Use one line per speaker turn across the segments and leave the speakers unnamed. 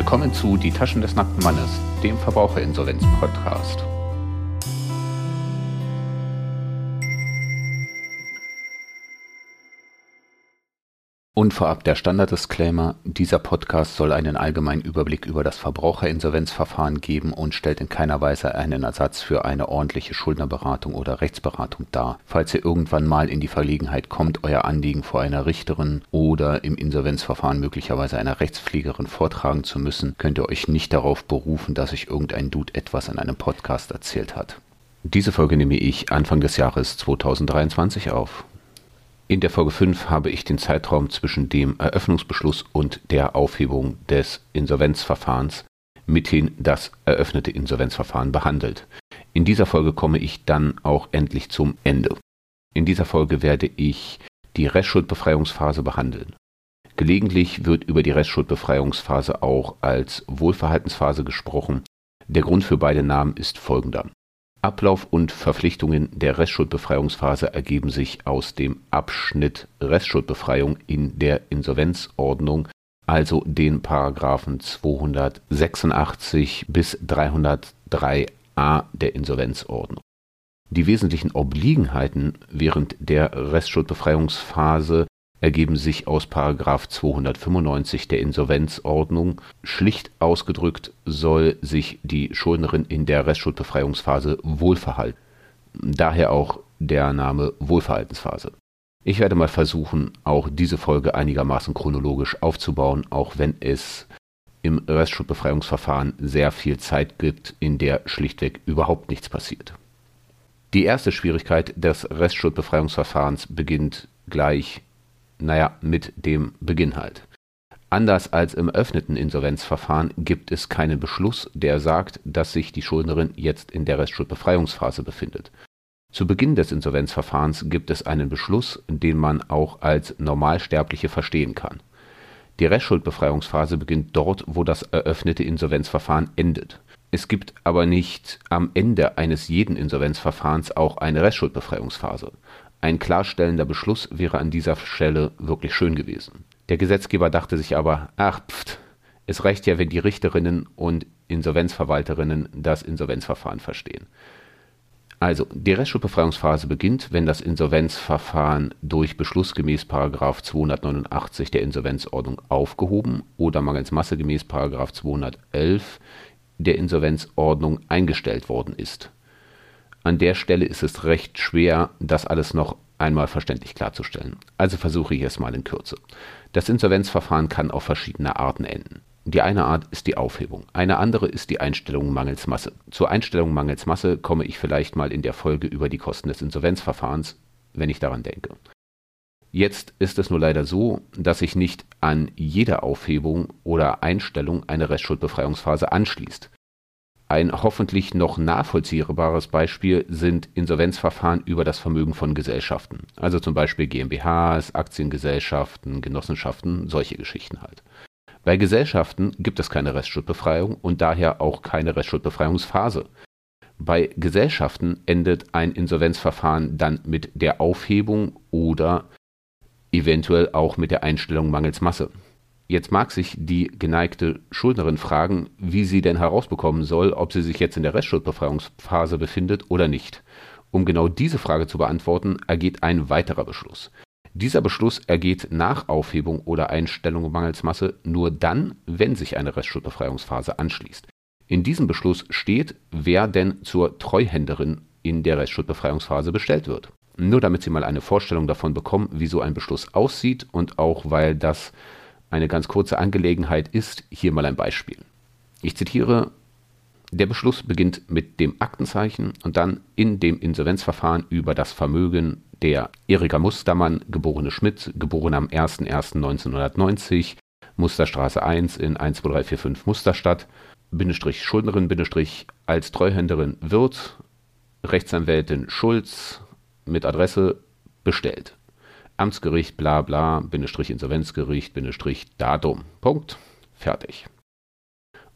Willkommen zu Die Taschen des nackten Mannes, dem Verbraucherinsolvenz-Podcast. Und vorab der Standard-Disclaimer, dieser Podcast soll einen allgemeinen Überblick über das Verbraucherinsolvenzverfahren geben und stellt in keiner Weise einen Ersatz für eine ordentliche Schuldnerberatung oder Rechtsberatung dar. Falls ihr irgendwann mal in die Verlegenheit kommt, euer Anliegen vor einer Richterin oder im Insolvenzverfahren möglicherweise einer Rechtspflegerin vortragen zu müssen, könnt ihr euch nicht darauf berufen, dass euch irgendein Dude etwas in einem Podcast erzählt hat. Diese Folge nehme ich Anfang des Jahres 2023 auf. In der Folge 5 habe ich den Zeitraum zwischen dem Eröffnungsbeschluss und der Aufhebung des Insolvenzverfahrens mithin das eröffnete Insolvenzverfahren behandelt. In dieser Folge komme ich dann auch endlich zum Ende. In dieser Folge werde ich die Restschuldbefreiungsphase behandeln. Gelegentlich wird über die Restschuldbefreiungsphase auch als Wohlverhaltensphase gesprochen. Der Grund für beide Namen ist folgender. Ablauf und Verpflichtungen der Restschuldbefreiungsphase ergeben sich aus dem Abschnitt Restschuldbefreiung in der Insolvenzordnung, also den Paragraphen 286 bis 303a der Insolvenzordnung. Die wesentlichen Obliegenheiten während der Restschuldbefreiungsphase ergeben sich aus § 295 der Insolvenzordnung. Schlicht ausgedrückt soll sich die Schuldnerin in der Restschuldbefreiungsphase wohlverhalten. Daher auch der Name Wohlverhaltensphase. Ich werde mal versuchen, auch diese Folge einigermaßen chronologisch aufzubauen, auch wenn es im Restschuldbefreiungsverfahren sehr viel Zeit gibt, in der schlichtweg überhaupt nichts passiert. Die erste Schwierigkeit des Restschuldbefreiungsverfahrens beginnt gleich naja, mit dem Beginn halt. Anders als im öffneten Insolvenzverfahren gibt es keinen Beschluss, der sagt, dass sich die Schuldnerin jetzt in der Restschuldbefreiungsphase befindet. Zu Beginn des Insolvenzverfahrens gibt es einen Beschluss, den man auch als Normalsterbliche verstehen kann. Die Restschuldbefreiungsphase beginnt dort, wo das eröffnete Insolvenzverfahren endet. Es gibt aber nicht am Ende eines jeden Insolvenzverfahrens auch eine Restschuldbefreiungsphase. Ein klarstellender Beschluss wäre an dieser Stelle wirklich schön gewesen. Der Gesetzgeber dachte sich aber, ach pft, es reicht ja, wenn die Richterinnen und Insolvenzverwalterinnen das Insolvenzverfahren verstehen. Also, die Restschuldbefreiungsphase beginnt, wenn das Insolvenzverfahren durch Beschluss gemäß 289 der Insolvenzordnung aufgehoben oder mangels Masse gemäß 211 der Insolvenzordnung eingestellt worden ist. An der Stelle ist es recht schwer, das alles noch einmal verständlich klarzustellen. Also versuche ich es mal in Kürze. Das Insolvenzverfahren kann auf verschiedene Arten enden. Die eine Art ist die Aufhebung, eine andere ist die Einstellung mangels Masse. Zur Einstellung mangels Masse komme ich vielleicht mal in der Folge über die Kosten des Insolvenzverfahrens, wenn ich daran denke. Jetzt ist es nur leider so, dass sich nicht an jede Aufhebung oder Einstellung eine Restschuldbefreiungsphase anschließt. Ein hoffentlich noch nachvollziehbares Beispiel sind Insolvenzverfahren über das Vermögen von Gesellschaften, also zum Beispiel GmbHs, Aktiengesellschaften, Genossenschaften, solche Geschichten halt. Bei Gesellschaften gibt es keine Restschuldbefreiung und daher auch keine Restschuldbefreiungsphase. Bei Gesellschaften endet ein Insolvenzverfahren dann mit der Aufhebung oder eventuell auch mit der Einstellung mangels Masse. Jetzt mag sich die geneigte Schuldnerin fragen, wie sie denn herausbekommen soll, ob sie sich jetzt in der Restschuldbefreiungsphase befindet oder nicht. Um genau diese Frage zu beantworten, ergeht ein weiterer Beschluss. Dieser Beschluss ergeht nach Aufhebung oder Einstellung mangels Masse nur dann, wenn sich eine Restschuldbefreiungsphase anschließt. In diesem Beschluss steht, wer denn zur Treuhänderin in der Restschuldbefreiungsphase bestellt wird. Nur damit Sie mal eine Vorstellung davon bekommen, wie so ein Beschluss aussieht und auch weil das eine ganz kurze Angelegenheit ist, hier mal ein Beispiel. Ich zitiere, der Beschluss beginnt mit dem Aktenzeichen und dann in dem Insolvenzverfahren über das Vermögen der Erika Mustermann, geborene Schmidt, geboren am 01.01.1990, Musterstraße 1 in 12345 Musterstadt, Bindestrich Schuldnerin, Bindestrich als Treuhänderin Wirt, Rechtsanwältin Schulz mit Adresse bestellt. Amtsgericht, bla bla, Bindestrich Insolvenzgericht, Bindestrich Datum. Punkt. Fertig.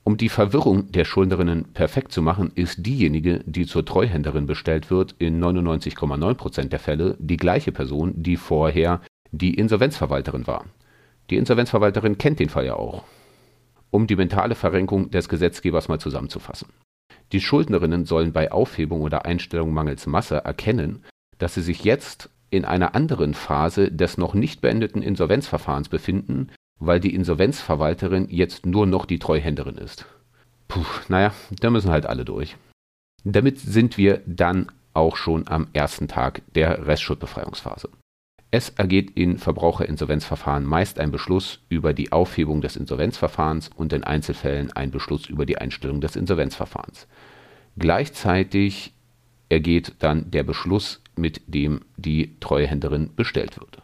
Um die Verwirrung der Schuldnerinnen perfekt zu machen, ist diejenige, die zur Treuhänderin bestellt wird, in 99,9% der Fälle die gleiche Person, die vorher die Insolvenzverwalterin war. Die Insolvenzverwalterin kennt den Fall ja auch. Um die mentale Verrenkung des Gesetzgebers mal zusammenzufassen. Die Schuldnerinnen sollen bei Aufhebung oder Einstellung mangels Masse erkennen, dass sie sich jetzt in einer anderen Phase des noch nicht beendeten Insolvenzverfahrens befinden, weil die Insolvenzverwalterin jetzt nur noch die Treuhänderin ist. Puh, naja, da müssen halt alle durch. Damit sind wir dann auch schon am ersten Tag der Restschuldbefreiungsphase. Es ergeht in Verbraucherinsolvenzverfahren meist ein Beschluss über die Aufhebung des Insolvenzverfahrens und in Einzelfällen ein Beschluss über die Einstellung des Insolvenzverfahrens. Gleichzeitig ergeht dann der Beschluss, mit dem die Treuhänderin bestellt wird.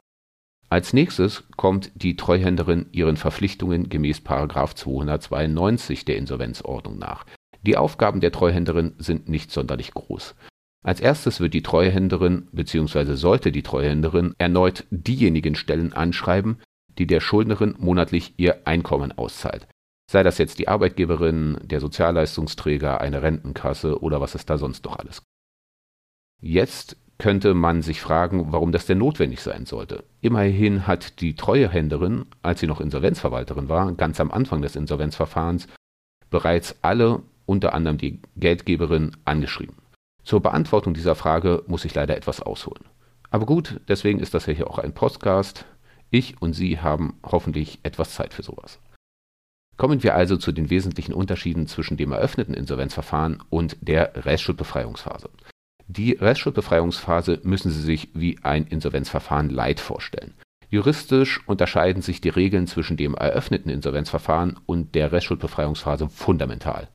Als nächstes kommt die Treuhänderin ihren Verpflichtungen gemäß 292 der Insolvenzordnung nach. Die Aufgaben der Treuhänderin sind nicht sonderlich groß. Als erstes wird die Treuhänderin bzw. sollte die Treuhänderin erneut diejenigen Stellen anschreiben, die der Schuldnerin monatlich ihr Einkommen auszahlt. Sei das jetzt die Arbeitgeberin, der Sozialleistungsträger, eine Rentenkasse oder was es da sonst noch alles. Jetzt könnte man sich fragen, warum das denn notwendig sein sollte. Immerhin hat die Treuhänderin, als sie noch Insolvenzverwalterin war, ganz am Anfang des Insolvenzverfahrens bereits alle, unter anderem die Geldgeberin, angeschrieben. Zur Beantwortung dieser Frage muss ich leider etwas ausholen. Aber gut, deswegen ist das ja hier auch ein Podcast. Ich und Sie haben hoffentlich etwas Zeit für sowas. Kommen wir also zu den wesentlichen Unterschieden zwischen dem eröffneten Insolvenzverfahren und der Restschuldbefreiungsphase. Die Restschuldbefreiungsphase müssen Sie sich wie ein Insolvenzverfahren Light vorstellen. Juristisch unterscheiden sich die Regeln zwischen dem eröffneten Insolvenzverfahren und der Restschuldbefreiungsphase fundamental.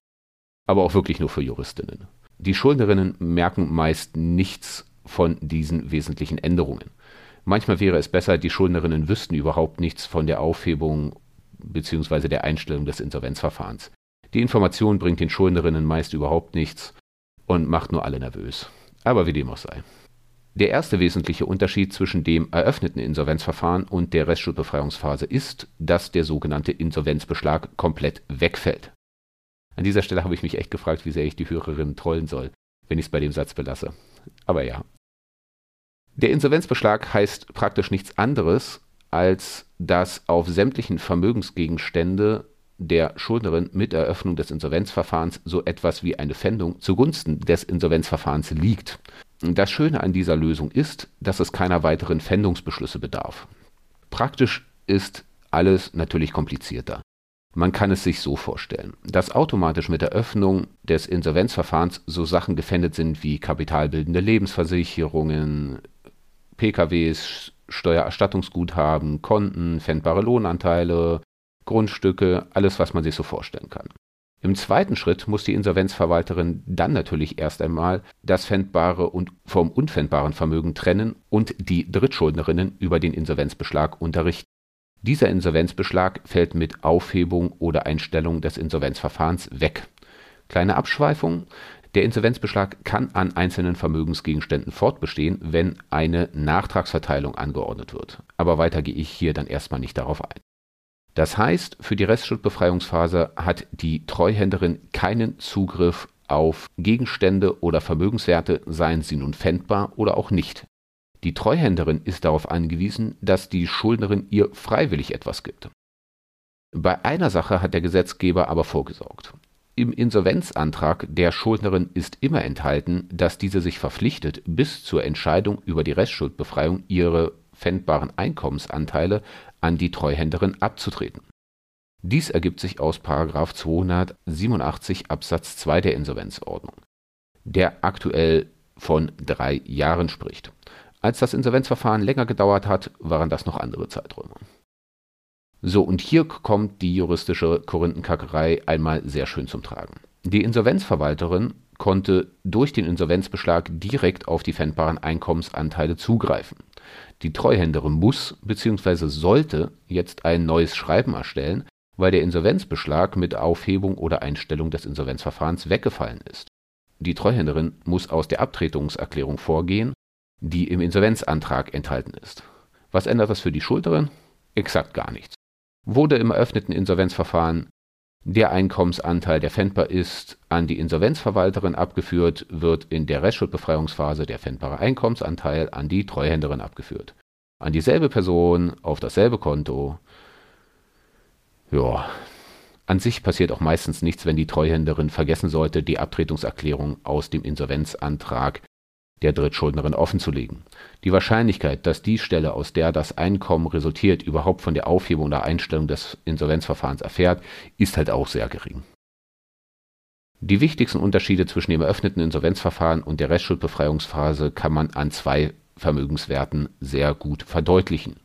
Aber auch wirklich nur für Juristinnen. Die Schuldnerinnen merken meist nichts von diesen wesentlichen Änderungen. Manchmal wäre es besser, die Schuldnerinnen wüssten überhaupt nichts von der Aufhebung bzw. der Einstellung des Insolvenzverfahrens. Die Information bringt den Schuldnerinnen meist überhaupt nichts und macht nur alle nervös. Aber wie dem auch sei. Der erste wesentliche Unterschied zwischen dem eröffneten Insolvenzverfahren und der Restschuldbefreiungsphase ist, dass der sogenannte Insolvenzbeschlag komplett wegfällt. An dieser Stelle habe ich mich echt gefragt, wie sehr ich die Hörerinnen trollen soll, wenn ich es bei dem Satz belasse. Aber ja. Der Insolvenzbeschlag heißt praktisch nichts anderes, als dass auf sämtlichen Vermögensgegenstände der Schuldnerin mit Eröffnung des Insolvenzverfahrens so etwas wie eine Pfändung zugunsten des Insolvenzverfahrens liegt. Das Schöne an dieser Lösung ist, dass es keiner weiteren Pfändungsbeschlüsse bedarf. Praktisch ist alles natürlich komplizierter. Man kann es sich so vorstellen, dass automatisch mit der Öffnung des Insolvenzverfahrens so Sachen gefändet sind wie kapitalbildende Lebensversicherungen, PKWs, Steuererstattungsguthaben, Konten, fändbare Lohnanteile, Grundstücke, alles, was man sich so vorstellen kann. Im zweiten Schritt muss die Insolvenzverwalterin dann natürlich erst einmal das fändbare und vom unfändbaren Vermögen trennen und die Drittschuldnerinnen über den Insolvenzbeschlag unterrichten. Dieser Insolvenzbeschlag fällt mit Aufhebung oder Einstellung des Insolvenzverfahrens weg. Kleine Abschweifung. Der Insolvenzbeschlag kann an einzelnen Vermögensgegenständen fortbestehen, wenn eine Nachtragsverteilung angeordnet wird. Aber weiter gehe ich hier dann erstmal nicht darauf ein. Das heißt, für die Restschuldbefreiungsphase hat die Treuhänderin keinen Zugriff auf Gegenstände oder Vermögenswerte, seien sie nun fändbar oder auch nicht. Die Treuhänderin ist darauf angewiesen, dass die Schuldnerin ihr freiwillig etwas gibt. Bei einer Sache hat der Gesetzgeber aber vorgesorgt. Im Insolvenzantrag der Schuldnerin ist immer enthalten, dass diese sich verpflichtet, bis zur Entscheidung über die Restschuldbefreiung ihre fändbaren Einkommensanteile an die Treuhänderin abzutreten. Dies ergibt sich aus 287 Absatz 2 der Insolvenzordnung, der aktuell von drei Jahren spricht. Als das Insolvenzverfahren länger gedauert hat, waren das noch andere Zeiträume. So, und hier kommt die juristische Korinthenkackerei einmal sehr schön zum Tragen. Die Insolvenzverwalterin konnte durch den Insolvenzbeschlag direkt auf die fändbaren Einkommensanteile zugreifen. Die Treuhänderin muss bzw. sollte jetzt ein neues Schreiben erstellen, weil der Insolvenzbeschlag mit Aufhebung oder Einstellung des Insolvenzverfahrens weggefallen ist. Die Treuhänderin muss aus der Abtretungserklärung vorgehen die im Insolvenzantrag enthalten ist. Was ändert das für die Schuldnerin? Exakt gar nichts. Wurde im eröffneten Insolvenzverfahren der Einkommensanteil, der fändbar ist, an die Insolvenzverwalterin abgeführt, wird in der Restschuldbefreiungsphase der fändbare Einkommensanteil an die Treuhänderin abgeführt. An dieselbe Person, auf dasselbe Konto. Ja, An sich passiert auch meistens nichts, wenn die Treuhänderin vergessen sollte, die Abtretungserklärung aus dem Insolvenzantrag der Drittschuldnerin offenzulegen. Die Wahrscheinlichkeit, dass die Stelle, aus der das Einkommen resultiert, überhaupt von der Aufhebung oder Einstellung des Insolvenzverfahrens erfährt, ist halt auch sehr gering. Die wichtigsten Unterschiede zwischen dem eröffneten Insolvenzverfahren und der Restschuldbefreiungsphase kann man an zwei Vermögenswerten sehr gut verdeutlichen.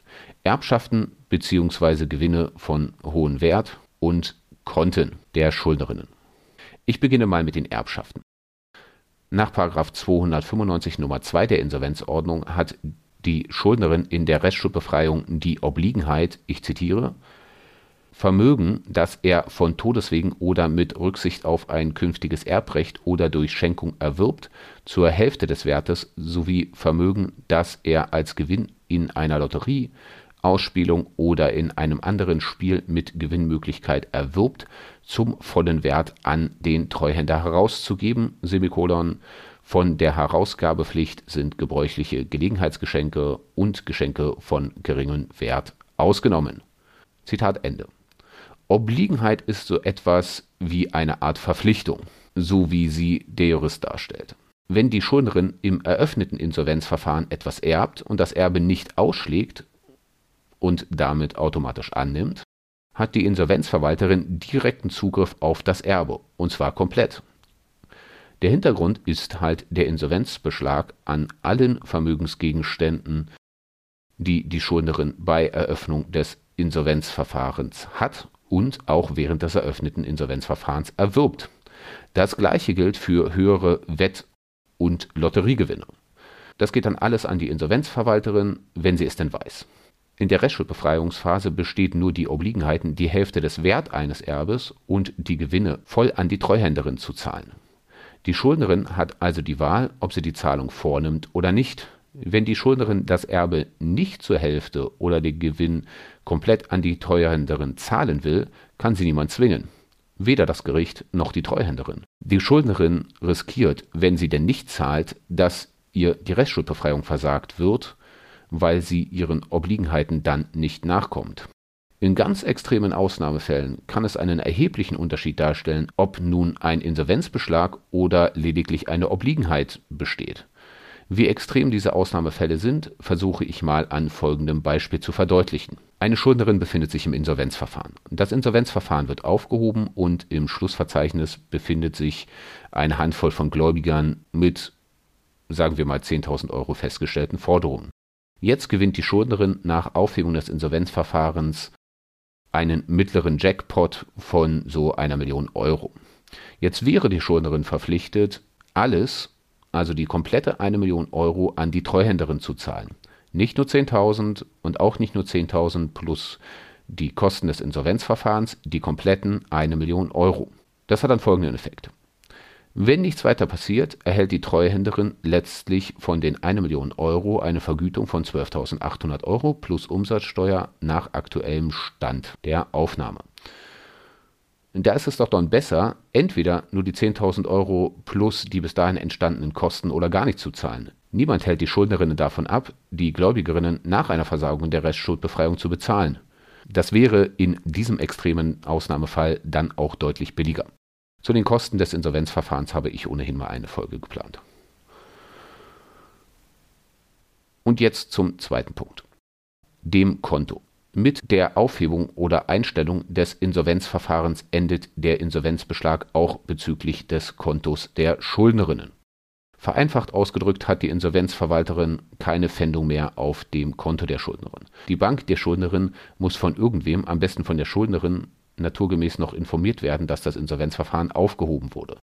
Erbschaften bzw. Gewinne von hohem Wert und Konten der Schuldnerinnen. Ich beginne mal mit den Erbschaften. Nach 295 Nummer 2 der Insolvenzordnung hat die Schuldnerin in der Restschuldbefreiung die Obliegenheit, ich zitiere, Vermögen, das er von Todeswegen oder mit Rücksicht auf ein künftiges Erbrecht oder durch Schenkung erwirbt, zur Hälfte des Wertes sowie Vermögen, das er als Gewinn in einer Lotterie, Ausspielung oder in einem anderen Spiel mit Gewinnmöglichkeit erwirbt, zum vollen Wert an den Treuhänder herauszugeben. Von der Herausgabepflicht sind gebräuchliche Gelegenheitsgeschenke und Geschenke von geringem Wert ausgenommen. Zitat Ende. Obliegenheit ist so etwas wie eine Art Verpflichtung, so wie sie der Jurist darstellt. Wenn die Schuldnerin im eröffneten Insolvenzverfahren etwas erbt und das Erbe nicht ausschlägt und damit automatisch annimmt, hat die Insolvenzverwalterin direkten Zugriff auf das Erbe, und zwar komplett. Der Hintergrund ist halt der Insolvenzbeschlag an allen Vermögensgegenständen, die die Schuldnerin bei Eröffnung des Insolvenzverfahrens hat und auch während des eröffneten Insolvenzverfahrens erwirbt. Das gleiche gilt für höhere Wett- und Lotteriegewinne. Das geht dann alles an die Insolvenzverwalterin, wenn sie es denn weiß. In der Restschuldbefreiungsphase besteht nur die Obliegenheiten, die Hälfte des Wert eines Erbes und die Gewinne voll an die Treuhänderin zu zahlen. Die Schuldnerin hat also die Wahl, ob sie die Zahlung vornimmt oder nicht. Wenn die Schuldnerin das Erbe nicht zur Hälfte oder den Gewinn komplett an die Treuhänderin zahlen will, kann sie niemand zwingen. Weder das Gericht noch die Treuhänderin. Die Schuldnerin riskiert, wenn sie denn nicht zahlt, dass ihr die Restschuldbefreiung versagt wird, weil sie ihren Obliegenheiten dann nicht nachkommt. In ganz extremen Ausnahmefällen kann es einen erheblichen Unterschied darstellen, ob nun ein Insolvenzbeschlag oder lediglich eine Obliegenheit besteht. Wie extrem diese Ausnahmefälle sind, versuche ich mal an folgendem Beispiel zu verdeutlichen. Eine Schuldnerin befindet sich im Insolvenzverfahren. Das Insolvenzverfahren wird aufgehoben und im Schlussverzeichnis befindet sich eine Handvoll von Gläubigern mit, sagen wir mal, 10.000 Euro festgestellten Forderungen. Jetzt gewinnt die Schuldnerin nach Aufhebung des Insolvenzverfahrens einen mittleren Jackpot von so einer Million Euro. Jetzt wäre die Schuldnerin verpflichtet, alles also die komplette eine Million Euro an die Treuhänderin zu zahlen. Nicht nur 10.000 und auch nicht nur 10.000 plus die Kosten des Insolvenzverfahrens, die kompletten eine Million Euro. Das hat dann folgenden Effekt. Wenn nichts weiter passiert, erhält die Treuhänderin letztlich von den 1 Million Euro eine Vergütung von 12.800 Euro plus Umsatzsteuer nach aktuellem Stand der Aufnahme. Da ist es doch dann besser, entweder nur die 10.000 Euro plus die bis dahin entstandenen Kosten oder gar nicht zu zahlen. Niemand hält die Schuldnerinnen davon ab, die Gläubigerinnen nach einer Versagung der Restschuldbefreiung zu bezahlen. Das wäre in diesem extremen Ausnahmefall dann auch deutlich billiger. Zu den Kosten des Insolvenzverfahrens habe ich ohnehin mal eine Folge geplant. Und jetzt zum zweiten Punkt. Dem Konto. Mit der Aufhebung oder Einstellung des Insolvenzverfahrens endet der Insolvenzbeschlag auch bezüglich des Kontos der Schuldnerinnen. Vereinfacht ausgedrückt hat die Insolvenzverwalterin keine Pfändung mehr auf dem Konto der Schuldnerin. Die Bank der Schuldnerin muss von irgendwem, am besten von der Schuldnerin, naturgemäß noch informiert werden, dass das Insolvenzverfahren aufgehoben wurde.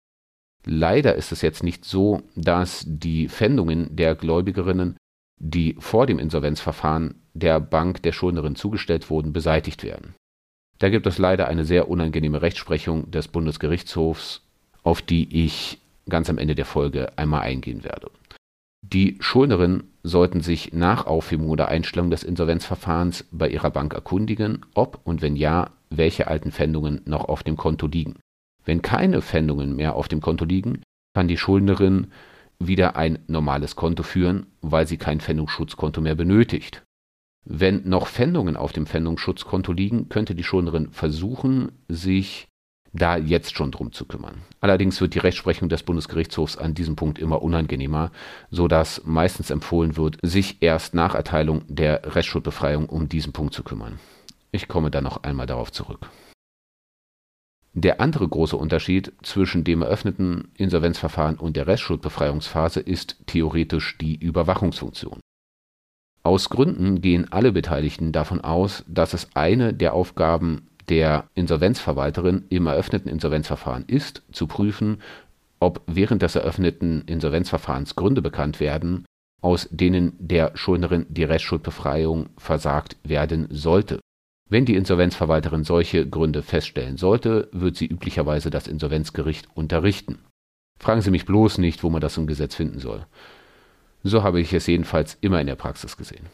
Leider ist es jetzt nicht so, dass die Pfändungen der Gläubigerinnen die vor dem Insolvenzverfahren der Bank der Schuldnerin zugestellt wurden, beseitigt werden. Da gibt es leider eine sehr unangenehme Rechtsprechung des Bundesgerichtshofs, auf die ich ganz am Ende der Folge einmal eingehen werde. Die Schuldnerinnen sollten sich nach Aufhebung oder Einstellung des Insolvenzverfahrens bei ihrer Bank erkundigen, ob und wenn ja, welche alten Pfändungen noch auf dem Konto liegen. Wenn keine Pfändungen mehr auf dem Konto liegen, kann die Schuldnerin wieder ein normales Konto führen, weil sie kein Pfändungsschutzkonto mehr benötigt. Wenn noch Pfändungen auf dem Pfändungsschutzkonto liegen, könnte die Schuldnerin versuchen, sich da jetzt schon drum zu kümmern. Allerdings wird die Rechtsprechung des Bundesgerichtshofs an diesem Punkt immer unangenehmer, so dass meistens empfohlen wird, sich erst nach Erteilung der Restschuldbefreiung um diesen Punkt zu kümmern. Ich komme dann noch einmal darauf zurück. Der andere große Unterschied zwischen dem eröffneten Insolvenzverfahren und der Restschuldbefreiungsphase ist theoretisch die Überwachungsfunktion. Aus Gründen gehen alle Beteiligten davon aus, dass es eine der Aufgaben der Insolvenzverwalterin im eröffneten Insolvenzverfahren ist, zu prüfen, ob während des eröffneten Insolvenzverfahrens Gründe bekannt werden, aus denen der Schuldnerin die Restschuldbefreiung versagt werden sollte. Wenn die Insolvenzverwalterin solche Gründe feststellen sollte, wird sie üblicherweise das Insolvenzgericht unterrichten. Fragen Sie mich bloß nicht, wo man das im Gesetz finden soll. So habe ich es jedenfalls immer in der Praxis gesehen.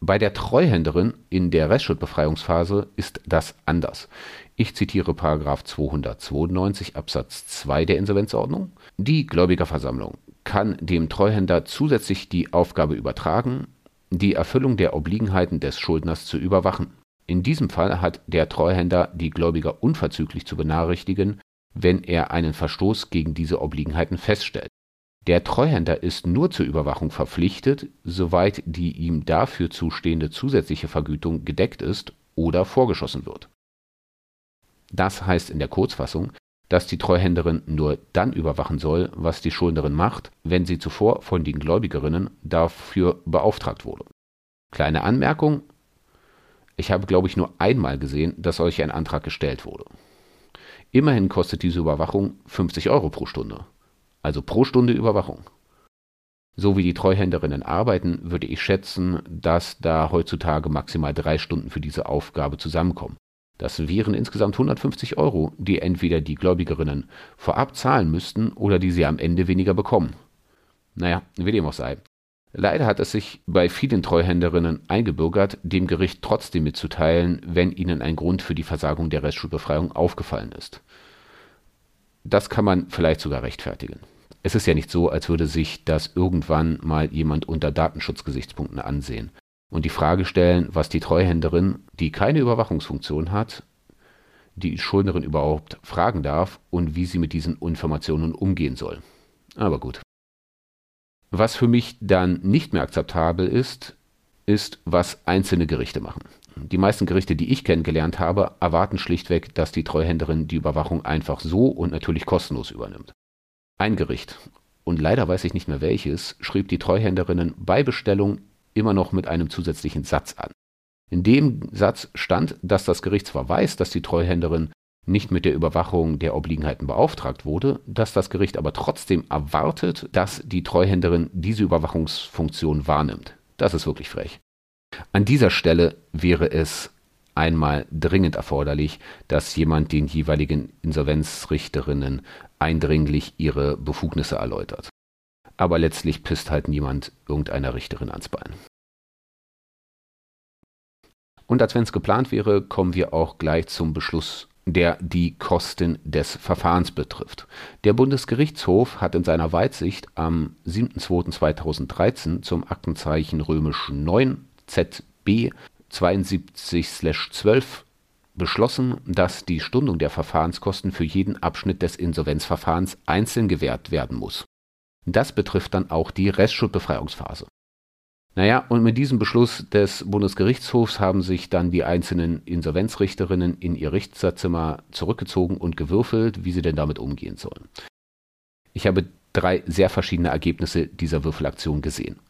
Bei der Treuhänderin in der Restschuldbefreiungsphase ist das anders. Ich zitiere Paragraf 292 Absatz 2 der Insolvenzordnung. Die Gläubigerversammlung kann dem Treuhänder zusätzlich die Aufgabe übertragen, die Erfüllung der Obliegenheiten des Schuldners zu überwachen. In diesem Fall hat der Treuhänder die Gläubiger unverzüglich zu benachrichtigen, wenn er einen Verstoß gegen diese Obliegenheiten feststellt. Der Treuhänder ist nur zur Überwachung verpflichtet, soweit die ihm dafür zustehende zusätzliche Vergütung gedeckt ist oder vorgeschossen wird. Das heißt in der Kurzfassung, dass die Treuhänderin nur dann überwachen soll, was die Schuldnerin macht, wenn sie zuvor von den Gläubigerinnen dafür beauftragt wurde. Kleine Anmerkung, ich habe, glaube ich, nur einmal gesehen, dass solch ein Antrag gestellt wurde. Immerhin kostet diese Überwachung 50 Euro pro Stunde also pro Stunde Überwachung. So wie die Treuhänderinnen arbeiten, würde ich schätzen, dass da heutzutage maximal drei Stunden für diese Aufgabe zusammenkommen. Das wären insgesamt 150 Euro, die entweder die Gläubigerinnen vorab zahlen müssten oder die sie am Ende weniger bekommen. Naja, wie dem auch sei. Leider hat es sich bei vielen Treuhänderinnen eingebürgert, dem Gericht trotzdem mitzuteilen, wenn ihnen ein Grund für die Versagung der Restschuldbefreiung aufgefallen ist. Das kann man vielleicht sogar rechtfertigen. Es ist ja nicht so, als würde sich das irgendwann mal jemand unter Datenschutzgesichtspunkten ansehen und die Frage stellen, was die Treuhänderin, die keine Überwachungsfunktion hat, die Schuldnerin überhaupt fragen darf und wie sie mit diesen Informationen umgehen soll. Aber gut. Was für mich dann nicht mehr akzeptabel ist, ist, was einzelne Gerichte machen. Die meisten Gerichte, die ich kennengelernt habe, erwarten schlichtweg, dass die Treuhänderin die Überwachung einfach so und natürlich kostenlos übernimmt. Ein Gericht, und leider weiß ich nicht mehr welches, schrieb die Treuhänderinnen bei Bestellung immer noch mit einem zusätzlichen Satz an. In dem Satz stand, dass das Gericht zwar weiß, dass die Treuhänderin nicht mit der Überwachung der Obliegenheiten beauftragt wurde, dass das Gericht aber trotzdem erwartet, dass die Treuhänderin diese Überwachungsfunktion wahrnimmt. Das ist wirklich frech. An dieser Stelle wäre es einmal dringend erforderlich, dass jemand den jeweiligen Insolvenzrichterinnen eindringlich ihre Befugnisse erläutert. Aber letztlich pisst halt niemand irgendeiner Richterin ans Bein. Und als wenn es geplant wäre, kommen wir auch gleich zum Beschluss, der die Kosten des Verfahrens betrifft. Der Bundesgerichtshof hat in seiner Weitsicht am 7.2.2013 zum Aktenzeichen römisch 9 ZB 72/12 beschlossen, dass die Stundung der Verfahrenskosten für jeden Abschnitt des Insolvenzverfahrens einzeln gewährt werden muss. Das betrifft dann auch die Restschuldbefreiungsphase. Naja, und mit diesem Beschluss des Bundesgerichtshofs haben sich dann die einzelnen Insolvenzrichterinnen in ihr Richterzimmer zurückgezogen und gewürfelt, wie sie denn damit umgehen sollen. Ich habe drei sehr verschiedene Ergebnisse dieser Würfelaktion gesehen.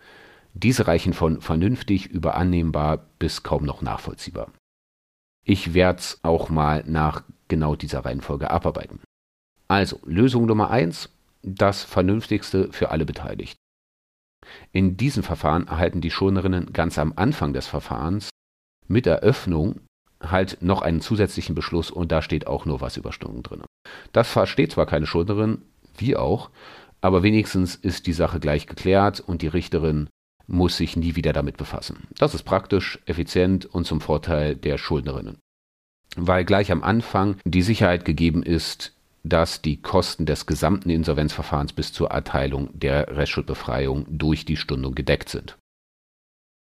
Diese reichen von vernünftig über annehmbar bis kaum noch nachvollziehbar. Ich werde es auch mal nach genau dieser Reihenfolge abarbeiten. Also, Lösung Nummer eins: das Vernünftigste für alle Beteiligten. In diesem Verfahren erhalten die Schuldnerinnen ganz am Anfang des Verfahrens mit Eröffnung halt noch einen zusätzlichen Beschluss und da steht auch nur was über Stunden drin. Das versteht zwar keine Schuldnerin, wie auch, aber wenigstens ist die Sache gleich geklärt und die Richterin muss sich nie wieder damit befassen. Das ist praktisch, effizient und zum Vorteil der Schuldnerinnen. Weil gleich am Anfang die Sicherheit gegeben ist, dass die Kosten des gesamten Insolvenzverfahrens bis zur Erteilung der Restschuldbefreiung durch die Stundung gedeckt sind.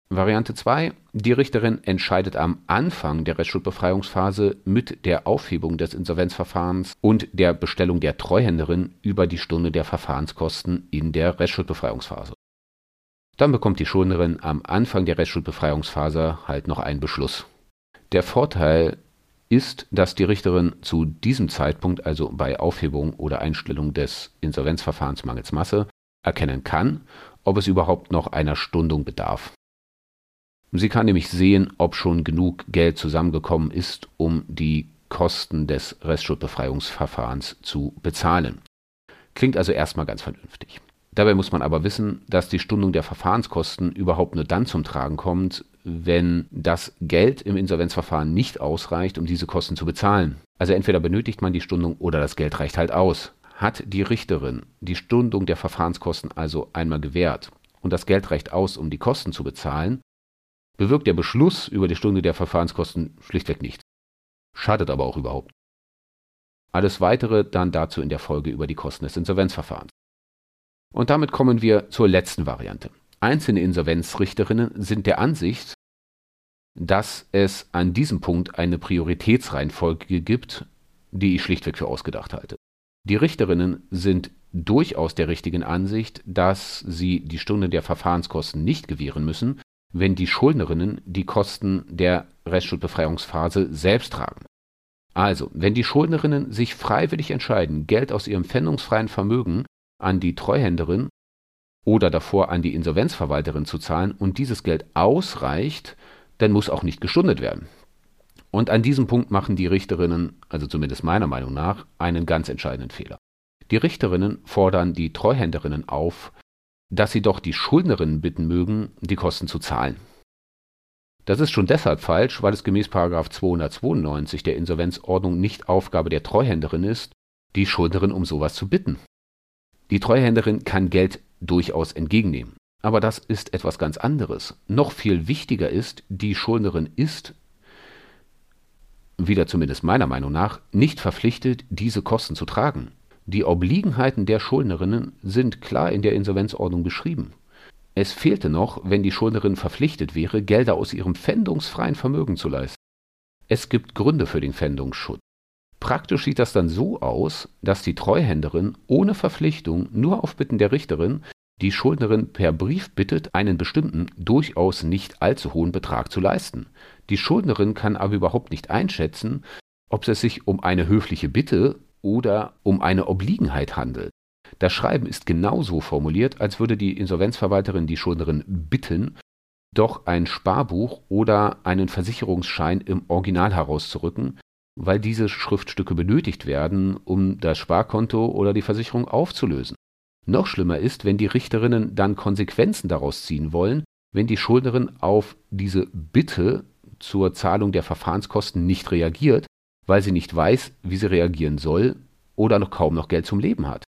Variante 2. Die Richterin entscheidet am Anfang der Restschuldbefreiungsphase mit der Aufhebung des Insolvenzverfahrens und der Bestellung der Treuhänderin über die Stunde der Verfahrenskosten in der Restschuldbefreiungsphase. Dann bekommt die Schuldnerin am Anfang der Restschuldbefreiungsphase halt noch einen Beschluss. Der Vorteil ist, dass die Richterin zu diesem Zeitpunkt, also bei Aufhebung oder Einstellung des Insolvenzverfahrens mangels Masse, erkennen kann, ob es überhaupt noch einer Stundung bedarf. Sie kann nämlich sehen, ob schon genug Geld zusammengekommen ist, um die Kosten des Restschuldbefreiungsverfahrens zu bezahlen. Klingt also erstmal ganz vernünftig. Dabei muss man aber wissen, dass die Stundung der Verfahrenskosten überhaupt nur dann zum Tragen kommt, wenn das Geld im Insolvenzverfahren nicht ausreicht, um diese Kosten zu bezahlen. Also entweder benötigt man die Stundung oder das Geld reicht halt aus. Hat die Richterin die Stundung der Verfahrenskosten also einmal gewährt und das Geld reicht aus, um die Kosten zu bezahlen, bewirkt der Beschluss über die Stunde der Verfahrenskosten schlichtweg nichts. Schadet aber auch überhaupt. Alles weitere dann dazu in der Folge über die Kosten des Insolvenzverfahrens. Und damit kommen wir zur letzten Variante. Einzelne Insolvenzrichterinnen sind der Ansicht, dass es an diesem Punkt eine Prioritätsreihenfolge gibt, die ich schlichtweg für ausgedacht halte. Die Richterinnen sind durchaus der richtigen Ansicht, dass sie die Stunde der Verfahrenskosten nicht gewähren müssen, wenn die Schuldnerinnen die Kosten der Restschuldbefreiungsphase selbst tragen. Also, wenn die Schuldnerinnen sich freiwillig entscheiden, Geld aus ihrem pfändungsfreien Vermögen an die Treuhänderin oder davor an die Insolvenzverwalterin zu zahlen und dieses Geld ausreicht, dann muss auch nicht gestundet werden. Und an diesem Punkt machen die Richterinnen, also zumindest meiner Meinung nach, einen ganz entscheidenden Fehler. Die Richterinnen fordern die Treuhänderinnen auf, dass sie doch die Schuldnerinnen bitten mögen, die Kosten zu zahlen. Das ist schon deshalb falsch, weil es gemäß 292 der Insolvenzordnung nicht Aufgabe der Treuhänderin ist, die Schuldnerin um sowas zu bitten. Die Treuhänderin kann Geld durchaus entgegennehmen. Aber das ist etwas ganz anderes. Noch viel wichtiger ist, die Schuldnerin ist, wieder zumindest meiner Meinung nach, nicht verpflichtet, diese Kosten zu tragen. Die Obliegenheiten der Schuldnerinnen sind klar in der Insolvenzordnung beschrieben. Es fehlte noch, wenn die Schuldnerin verpflichtet wäre, Gelder aus ihrem pfändungsfreien Vermögen zu leisten. Es gibt Gründe für den Pfändungsschutz. Praktisch sieht das dann so aus, dass die Treuhänderin ohne Verpflichtung nur auf Bitten der Richterin die Schuldnerin per Brief bittet, einen bestimmten, durchaus nicht allzu hohen Betrag zu leisten. Die Schuldnerin kann aber überhaupt nicht einschätzen, ob es sich um eine höfliche Bitte oder um eine Obliegenheit handelt. Das Schreiben ist genauso formuliert, als würde die Insolvenzverwalterin die Schuldnerin bitten, doch ein Sparbuch oder einen Versicherungsschein im Original herauszurücken, weil diese Schriftstücke benötigt werden, um das Sparkonto oder die Versicherung aufzulösen. Noch schlimmer ist, wenn die Richterinnen dann Konsequenzen daraus ziehen wollen, wenn die Schuldnerin auf diese Bitte zur Zahlung der Verfahrenskosten nicht reagiert, weil sie nicht weiß, wie sie reagieren soll oder noch kaum noch Geld zum Leben hat.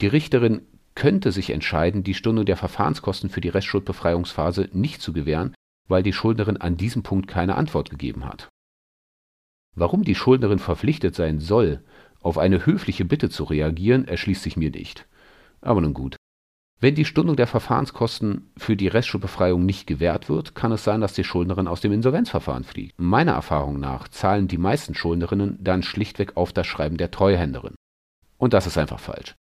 Die Richterin könnte sich entscheiden, die Stunde der Verfahrenskosten für die Restschuldbefreiungsphase nicht zu gewähren, weil die Schuldnerin an diesem Punkt keine Antwort gegeben hat. Warum die Schuldnerin verpflichtet sein soll, auf eine höfliche Bitte zu reagieren, erschließt sich mir nicht. Aber nun gut. Wenn die Stundung der Verfahrenskosten für die Restschuldbefreiung nicht gewährt wird, kann es sein, dass die Schuldnerin aus dem Insolvenzverfahren fliegt. Meiner Erfahrung nach zahlen die meisten Schuldnerinnen dann schlichtweg auf das Schreiben der Treuhänderin. Und das ist einfach falsch.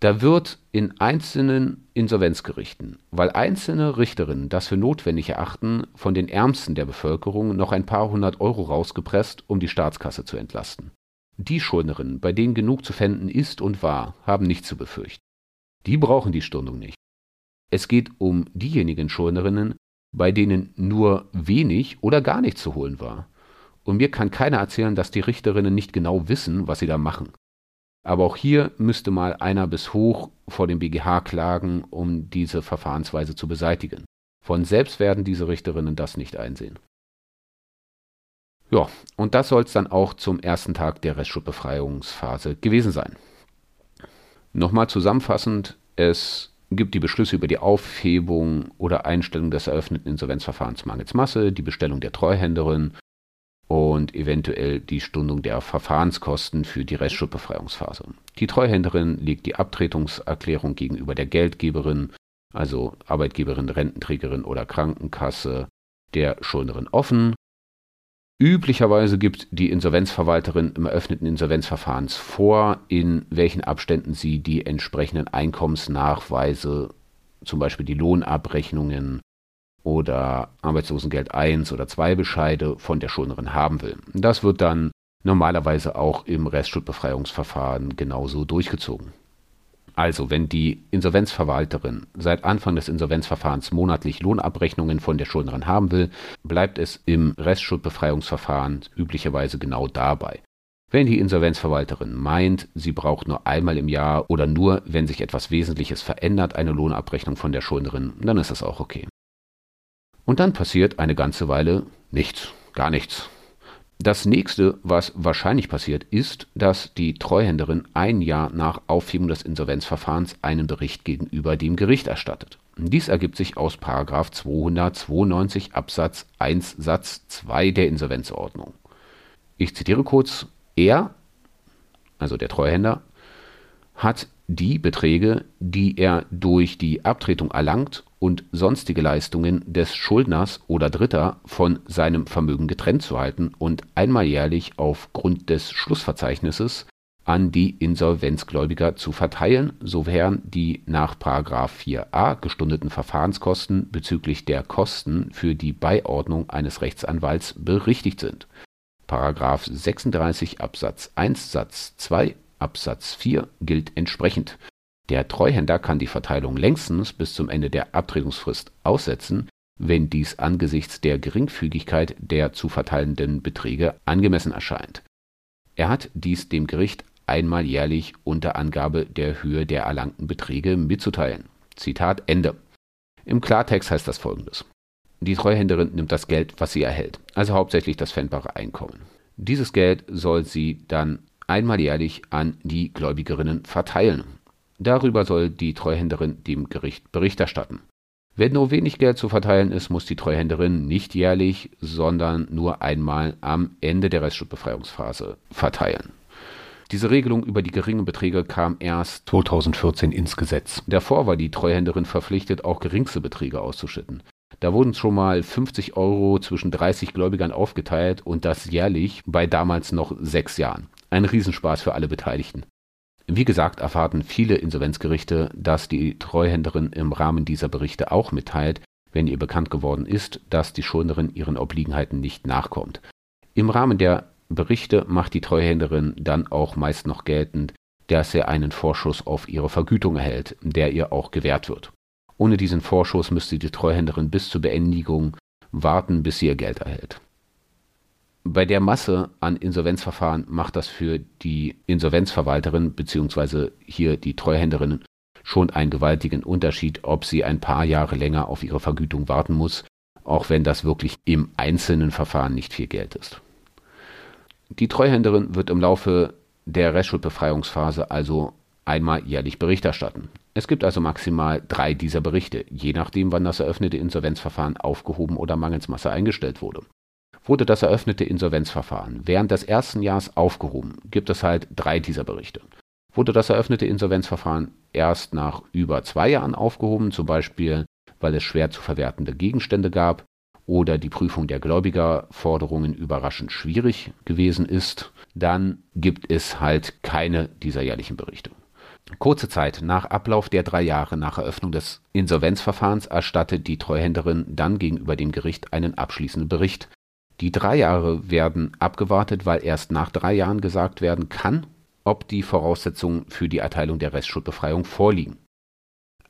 Da wird in einzelnen Insolvenzgerichten, weil einzelne Richterinnen das für notwendig erachten, von den Ärmsten der Bevölkerung noch ein paar hundert Euro rausgepresst, um die Staatskasse zu entlasten. Die Schuldnerinnen, bei denen genug zu fänden ist und war, haben nichts zu befürchten. Die brauchen die Stundung nicht. Es geht um diejenigen Schuldnerinnen, bei denen nur wenig oder gar nichts zu holen war. Und mir kann keiner erzählen, dass die Richterinnen nicht genau wissen, was sie da machen. Aber auch hier müsste mal einer bis hoch vor dem BGH klagen, um diese Verfahrensweise zu beseitigen. Von selbst werden diese Richterinnen das nicht einsehen. Ja, und das soll es dann auch zum ersten Tag der Restschuldbefreiungsphase gewesen sein. Nochmal zusammenfassend, es gibt die Beschlüsse über die Aufhebung oder Einstellung des eröffneten Insolvenzverfahrens mangels Masse, die Bestellung der Treuhänderin und eventuell die Stundung der Verfahrenskosten für die Restschuldbefreiungsphase. Die Treuhänderin legt die Abtretungserklärung gegenüber der Geldgeberin also Arbeitgeberin, Rententrägerin oder Krankenkasse, der Schuldnerin offen. Üblicherweise gibt die Insolvenzverwalterin im eröffneten Insolvenzverfahrens vor, in welchen Abständen sie die entsprechenden Einkommensnachweise, zum Beispiel die Lohnabrechnungen oder Arbeitslosengeld 1 oder 2 Bescheide von der Schuldnerin haben will. Das wird dann normalerweise auch im Restschuldbefreiungsverfahren genauso durchgezogen. Also, wenn die Insolvenzverwalterin seit Anfang des Insolvenzverfahrens monatlich Lohnabrechnungen von der Schuldnerin haben will, bleibt es im Restschuldbefreiungsverfahren üblicherweise genau dabei. Wenn die Insolvenzverwalterin meint, sie braucht nur einmal im Jahr oder nur, wenn sich etwas Wesentliches verändert, eine Lohnabrechnung von der Schuldnerin, dann ist das auch okay. Und dann passiert eine ganze Weile nichts, gar nichts. Das nächste, was wahrscheinlich passiert, ist, dass die Treuhänderin ein Jahr nach Aufhebung des Insolvenzverfahrens einen Bericht gegenüber dem Gericht erstattet. Dies ergibt sich aus 292 Absatz 1 Satz 2 der Insolvenzordnung. Ich zitiere kurz, er, also der Treuhänder, hat die Beträge, die er durch die Abtretung erlangt und sonstige Leistungen des Schuldners oder Dritter von seinem Vermögen getrennt zu halten und einmal jährlich aufgrund des Schlussverzeichnisses an die Insolvenzgläubiger zu verteilen, sofern die nach 4a gestundeten Verfahrenskosten bezüglich der Kosten für die Beiordnung eines Rechtsanwalts berichtigt sind. 36 Absatz 1 Satz 2 Absatz 4 gilt entsprechend. Der Treuhänder kann die Verteilung längstens bis zum Ende der Abtretungsfrist aussetzen, wenn dies angesichts der Geringfügigkeit der zu verteilenden Beträge angemessen erscheint. Er hat dies dem Gericht einmal jährlich unter Angabe der Höhe der erlangten Beträge mitzuteilen. Zitat Ende. Im Klartext heißt das folgendes. Die Treuhänderin nimmt das Geld, was sie erhält, also hauptsächlich das pfändbare Einkommen. Dieses Geld soll sie dann einmal jährlich an die Gläubigerinnen verteilen. Darüber soll die Treuhänderin dem Gericht Bericht erstatten. Wenn nur wenig Geld zu verteilen ist, muss die Treuhänderin nicht jährlich, sondern nur einmal am Ende der Restschuldbefreiungsphase verteilen. Diese Regelung über die geringen Beträge kam erst 2014 ins Gesetz. Davor war die Treuhänderin verpflichtet, auch geringste Beträge auszuschütten. Da wurden schon mal 50 Euro zwischen 30 Gläubigern aufgeteilt und das jährlich bei damals noch sechs Jahren. Ein Riesenspaß für alle Beteiligten. Wie gesagt, erfahrten viele Insolvenzgerichte, dass die Treuhänderin im Rahmen dieser Berichte auch mitteilt, wenn ihr bekannt geworden ist, dass die Schuldnerin ihren Obliegenheiten nicht nachkommt. Im Rahmen der Berichte macht die Treuhänderin dann auch meist noch geltend, dass er einen Vorschuss auf ihre Vergütung erhält, der ihr auch gewährt wird. Ohne diesen Vorschuss müsste die Treuhänderin bis zur Beendigung warten, bis sie ihr Geld erhält. Bei der Masse an Insolvenzverfahren macht das für die Insolvenzverwalterin bzw. hier die Treuhänderin schon einen gewaltigen Unterschied, ob sie ein paar Jahre länger auf ihre Vergütung warten muss, auch wenn das wirklich im einzelnen Verfahren nicht viel Geld ist. Die Treuhänderin wird im Laufe der Restschuldbefreiungsphase also einmal jährlich Bericht erstatten. Es gibt also maximal drei dieser Berichte, je nachdem, wann das eröffnete Insolvenzverfahren aufgehoben oder mangels Masse eingestellt wurde. Wurde das eröffnete Insolvenzverfahren während des ersten Jahres aufgehoben, gibt es halt drei dieser Berichte. Wurde das eröffnete Insolvenzverfahren erst nach über zwei Jahren aufgehoben, zum Beispiel weil es schwer zu verwertende Gegenstände gab oder die Prüfung der Gläubigerforderungen überraschend schwierig gewesen ist, dann gibt es halt keine dieser jährlichen Berichte. Kurze Zeit nach Ablauf der drei Jahre nach Eröffnung des Insolvenzverfahrens erstattet die Treuhänderin dann gegenüber dem Gericht einen abschließenden Bericht, die drei Jahre werden abgewartet, weil erst nach drei Jahren gesagt werden kann, ob die Voraussetzungen für die Erteilung der Restschuldbefreiung vorliegen.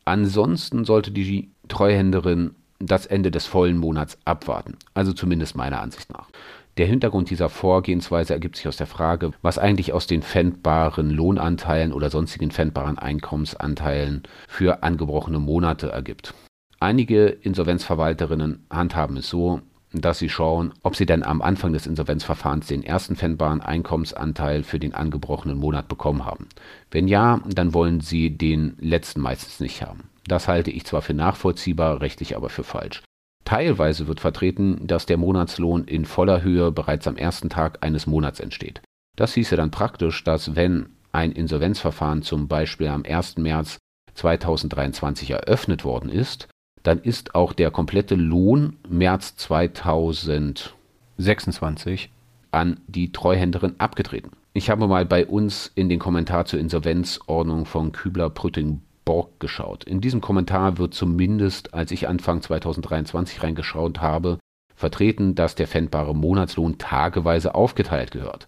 Ansonsten sollte die Treuhänderin das Ende des vollen Monats abwarten, also zumindest meiner Ansicht nach. Der Hintergrund dieser Vorgehensweise ergibt sich aus der Frage, was eigentlich aus den pfändbaren Lohnanteilen oder sonstigen pfändbaren Einkommensanteilen für angebrochene Monate ergibt. Einige Insolvenzverwalterinnen handhaben es so, dass sie schauen, ob sie denn am Anfang des Insolvenzverfahrens den ersten pfändbaren Einkommensanteil für den angebrochenen Monat bekommen haben. Wenn ja, dann wollen sie den letzten meistens nicht haben. Das halte ich zwar für nachvollziehbar, rechtlich aber für falsch. Teilweise wird vertreten, dass der Monatslohn in voller Höhe bereits am ersten Tag eines Monats entsteht. Das hieße dann praktisch, dass wenn ein Insolvenzverfahren zum Beispiel am 1. März 2023 eröffnet worden ist, dann ist auch der komplette Lohn März 2026 an die Treuhänderin abgetreten. Ich habe mal bei uns in den Kommentar zur Insolvenzordnung von Kübler-Prütting-Borg geschaut. In diesem Kommentar wird zumindest, als ich Anfang 2023 reingeschaut habe, vertreten, dass der pfändbare Monatslohn tageweise aufgeteilt gehört.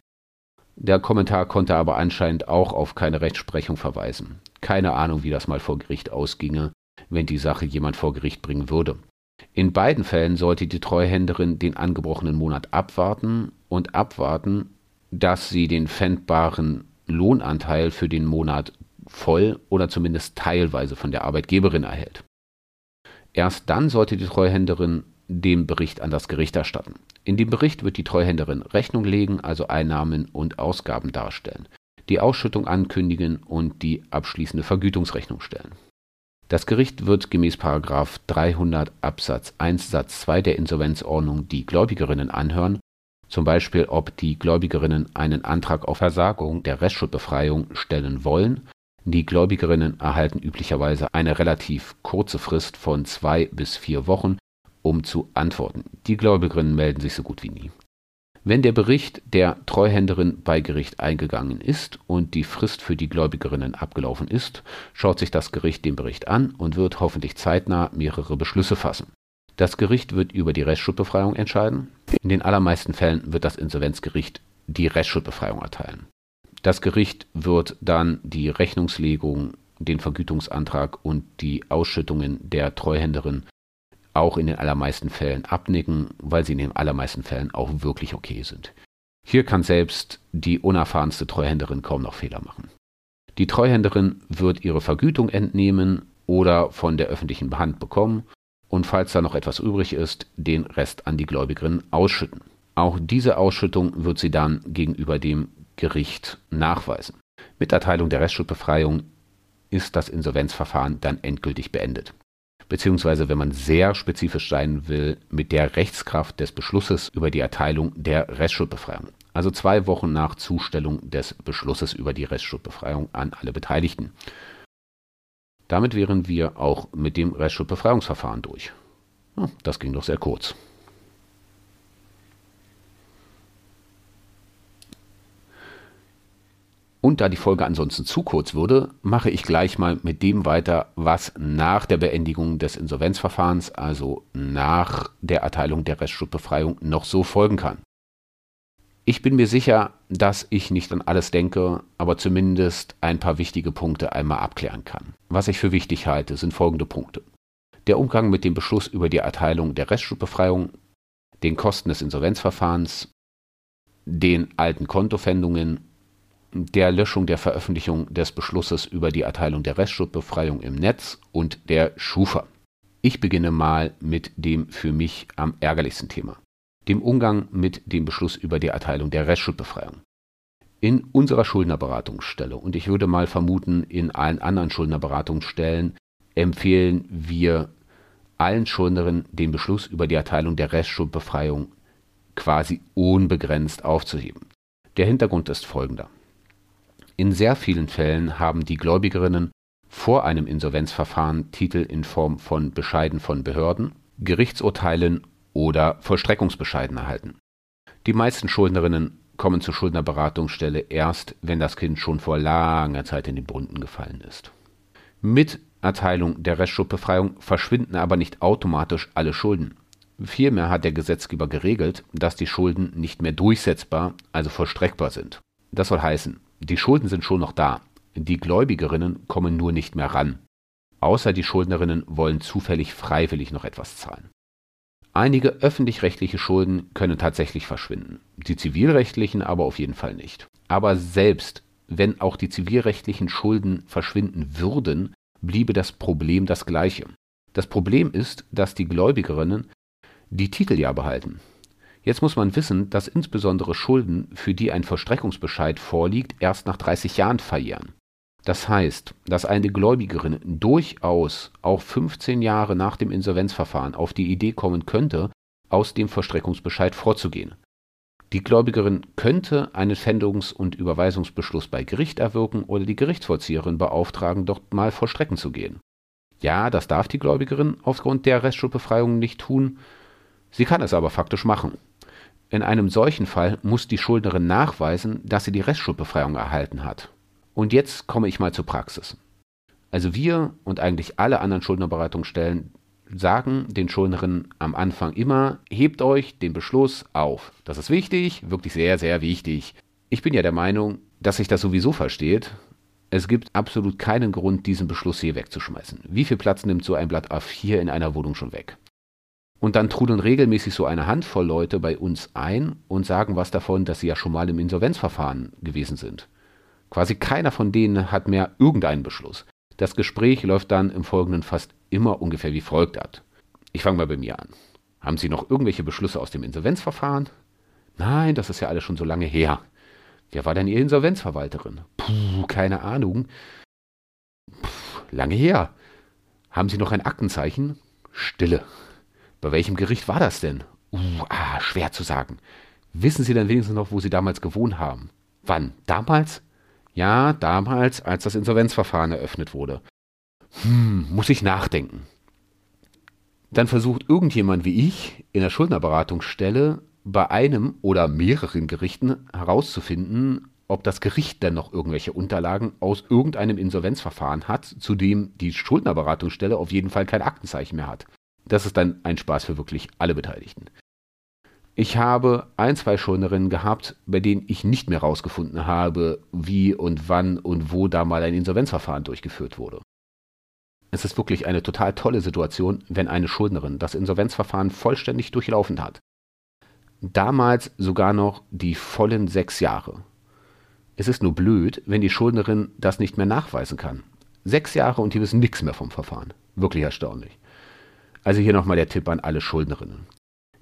Der Kommentar konnte aber anscheinend auch auf keine Rechtsprechung verweisen. Keine Ahnung, wie das mal vor Gericht ausginge, wenn die Sache jemand vor Gericht bringen würde. In beiden Fällen sollte die Treuhänderin den angebrochenen Monat abwarten und abwarten, dass sie den pfändbaren Lohnanteil für den Monat voll oder zumindest teilweise von der Arbeitgeberin erhält. Erst dann sollte die Treuhänderin den Bericht an das Gericht erstatten. In dem Bericht wird die Treuhänderin Rechnung legen, also Einnahmen und Ausgaben darstellen, die Ausschüttung ankündigen und die abschließende Vergütungsrechnung stellen. Das Gericht wird gemäß 300 Absatz 1 Satz 2 der Insolvenzordnung die Gläubigerinnen anhören, zum Beispiel ob die Gläubigerinnen einen Antrag auf Versagung der Restschuldbefreiung stellen wollen. Die Gläubigerinnen erhalten üblicherweise eine relativ kurze Frist von zwei bis vier Wochen, um zu antworten. Die Gläubigerinnen melden sich so gut wie nie. Wenn der Bericht der Treuhänderin bei Gericht eingegangen ist und die Frist für die Gläubigerinnen abgelaufen ist, schaut sich das Gericht den Bericht an und wird hoffentlich zeitnah mehrere Beschlüsse fassen. Das Gericht wird über die Restschuldbefreiung entscheiden. In den allermeisten Fällen wird das Insolvenzgericht die Restschuldbefreiung erteilen. Das Gericht wird dann die Rechnungslegung, den Vergütungsantrag und die Ausschüttungen der Treuhänderin auch in den allermeisten Fällen abnicken, weil sie in den allermeisten Fällen auch wirklich okay sind. Hier kann selbst die unerfahrenste Treuhänderin kaum noch Fehler machen. Die Treuhänderin wird ihre Vergütung entnehmen oder von der öffentlichen Hand bekommen und falls da noch etwas übrig ist, den Rest an die Gläubigerin ausschütten. Auch diese Ausschüttung wird sie dann gegenüber dem Gericht nachweisen. Mit Erteilung der Restschuldbefreiung ist das Insolvenzverfahren dann endgültig beendet beziehungsweise wenn man sehr spezifisch sein will, mit der Rechtskraft des Beschlusses über die Erteilung der Restschuldbefreiung. Also zwei Wochen nach Zustellung des Beschlusses über die Restschuldbefreiung an alle Beteiligten. Damit wären wir auch mit dem Restschuldbefreiungsverfahren durch. Das ging doch sehr kurz. Und da die Folge ansonsten zu kurz würde, mache ich gleich mal mit dem weiter, was nach der Beendigung des Insolvenzverfahrens, also nach der Erteilung der Restschuldbefreiung, noch so folgen kann. Ich bin mir sicher, dass ich nicht an alles denke, aber zumindest ein paar wichtige Punkte einmal abklären kann. Was ich für wichtig halte, sind folgende Punkte. Der Umgang mit dem Beschluss über die Erteilung der Restschuldbefreiung, den Kosten des Insolvenzverfahrens, den alten Kontofendungen der Löschung der Veröffentlichung des Beschlusses über die Erteilung der Restschuldbefreiung im Netz und der Schufa. Ich beginne mal mit dem für mich am ärgerlichsten Thema, dem Umgang mit dem Beschluss über die Erteilung der Restschuldbefreiung. In unserer Schuldnerberatungsstelle und ich würde mal vermuten, in allen anderen Schuldnerberatungsstellen empfehlen wir allen Schuldnerinnen den Beschluss über die Erteilung der Restschuldbefreiung quasi unbegrenzt aufzuheben. Der Hintergrund ist folgender. In sehr vielen Fällen haben die Gläubigerinnen vor einem Insolvenzverfahren Titel in Form von Bescheiden von Behörden, Gerichtsurteilen oder Vollstreckungsbescheiden erhalten. Die meisten Schuldnerinnen kommen zur Schuldnerberatungsstelle erst, wenn das Kind schon vor langer Zeit in den Brunnen gefallen ist. Mit Erteilung der Restschuldbefreiung verschwinden aber nicht automatisch alle Schulden. Vielmehr hat der Gesetzgeber geregelt, dass die Schulden nicht mehr durchsetzbar, also vollstreckbar sind. Das soll heißen, die Schulden sind schon noch da. Die Gläubigerinnen kommen nur nicht mehr ran. Außer die Schuldnerinnen wollen zufällig freiwillig noch etwas zahlen. Einige öffentlich-rechtliche Schulden können tatsächlich verschwinden, die zivilrechtlichen aber auf jeden Fall nicht. Aber selbst wenn auch die zivilrechtlichen Schulden verschwinden würden, bliebe das Problem das gleiche. Das Problem ist, dass die Gläubigerinnen die Titel ja behalten. Jetzt muss man wissen, dass insbesondere Schulden, für die ein Vollstreckungsbescheid vorliegt, erst nach 30 Jahren verjähren. Das heißt, dass eine Gläubigerin durchaus auch 15 Jahre nach dem Insolvenzverfahren auf die Idee kommen könnte, aus dem Vollstreckungsbescheid vorzugehen. Die Gläubigerin könnte einen Pfändungs- und Überweisungsbeschluss bei Gericht erwirken oder die Gerichtsvollzieherin beauftragen, dort mal vor Strecken zu gehen. Ja, das darf die Gläubigerin aufgrund der Restschuldbefreiung nicht tun, sie kann es aber faktisch machen. In einem solchen Fall muss die Schuldnerin nachweisen, dass sie die Restschuldbefreiung erhalten hat. Und jetzt komme ich mal zur Praxis. Also wir und eigentlich alle anderen Schuldnerberatungsstellen sagen den Schuldnerinnen am Anfang immer, hebt euch den Beschluss auf. Das ist wichtig, wirklich sehr, sehr wichtig. Ich bin ja der Meinung, dass sich das sowieso versteht. Es gibt absolut keinen Grund, diesen Beschluss hier wegzuschmeißen. Wie viel Platz nimmt so ein Blatt A4 in einer Wohnung schon weg? Und dann trudeln regelmäßig so eine Handvoll Leute bei uns ein und sagen was davon, dass sie ja schon mal im Insolvenzverfahren gewesen sind. Quasi keiner von denen hat mehr irgendeinen Beschluss. Das Gespräch läuft dann im Folgenden fast immer ungefähr wie folgt ab. Ich fange mal bei mir an. Haben Sie noch irgendwelche Beschlüsse aus dem Insolvenzverfahren? Nein, das ist ja alles schon so lange her. Wer war denn Ihr Insolvenzverwalterin? Puh, keine Ahnung. Puh, lange her. Haben Sie noch ein Aktenzeichen? Stille. Bei welchem Gericht war das denn? Uh, ah, schwer zu sagen. Wissen Sie denn wenigstens noch, wo Sie damals gewohnt haben? Wann? Damals? Ja, damals, als das Insolvenzverfahren eröffnet wurde. Hm, muss ich nachdenken. Dann versucht irgendjemand wie ich in der Schuldnerberatungsstelle bei einem oder mehreren Gerichten herauszufinden, ob das Gericht denn noch irgendwelche Unterlagen aus irgendeinem Insolvenzverfahren hat, zu dem die Schuldnerberatungsstelle auf jeden Fall kein Aktenzeichen mehr hat. Das ist dann ein Spaß für wirklich alle Beteiligten. Ich habe ein, zwei Schuldnerinnen gehabt, bei denen ich nicht mehr herausgefunden habe, wie und wann und wo da mal ein Insolvenzverfahren durchgeführt wurde. Es ist wirklich eine total tolle Situation, wenn eine Schuldnerin das Insolvenzverfahren vollständig durchlaufen hat. Damals sogar noch die vollen sechs Jahre. Es ist nur blöd, wenn die Schuldnerin das nicht mehr nachweisen kann. Sechs Jahre und die wissen nichts mehr vom Verfahren. Wirklich erstaunlich. Also hier nochmal der Tipp an alle Schuldnerinnen,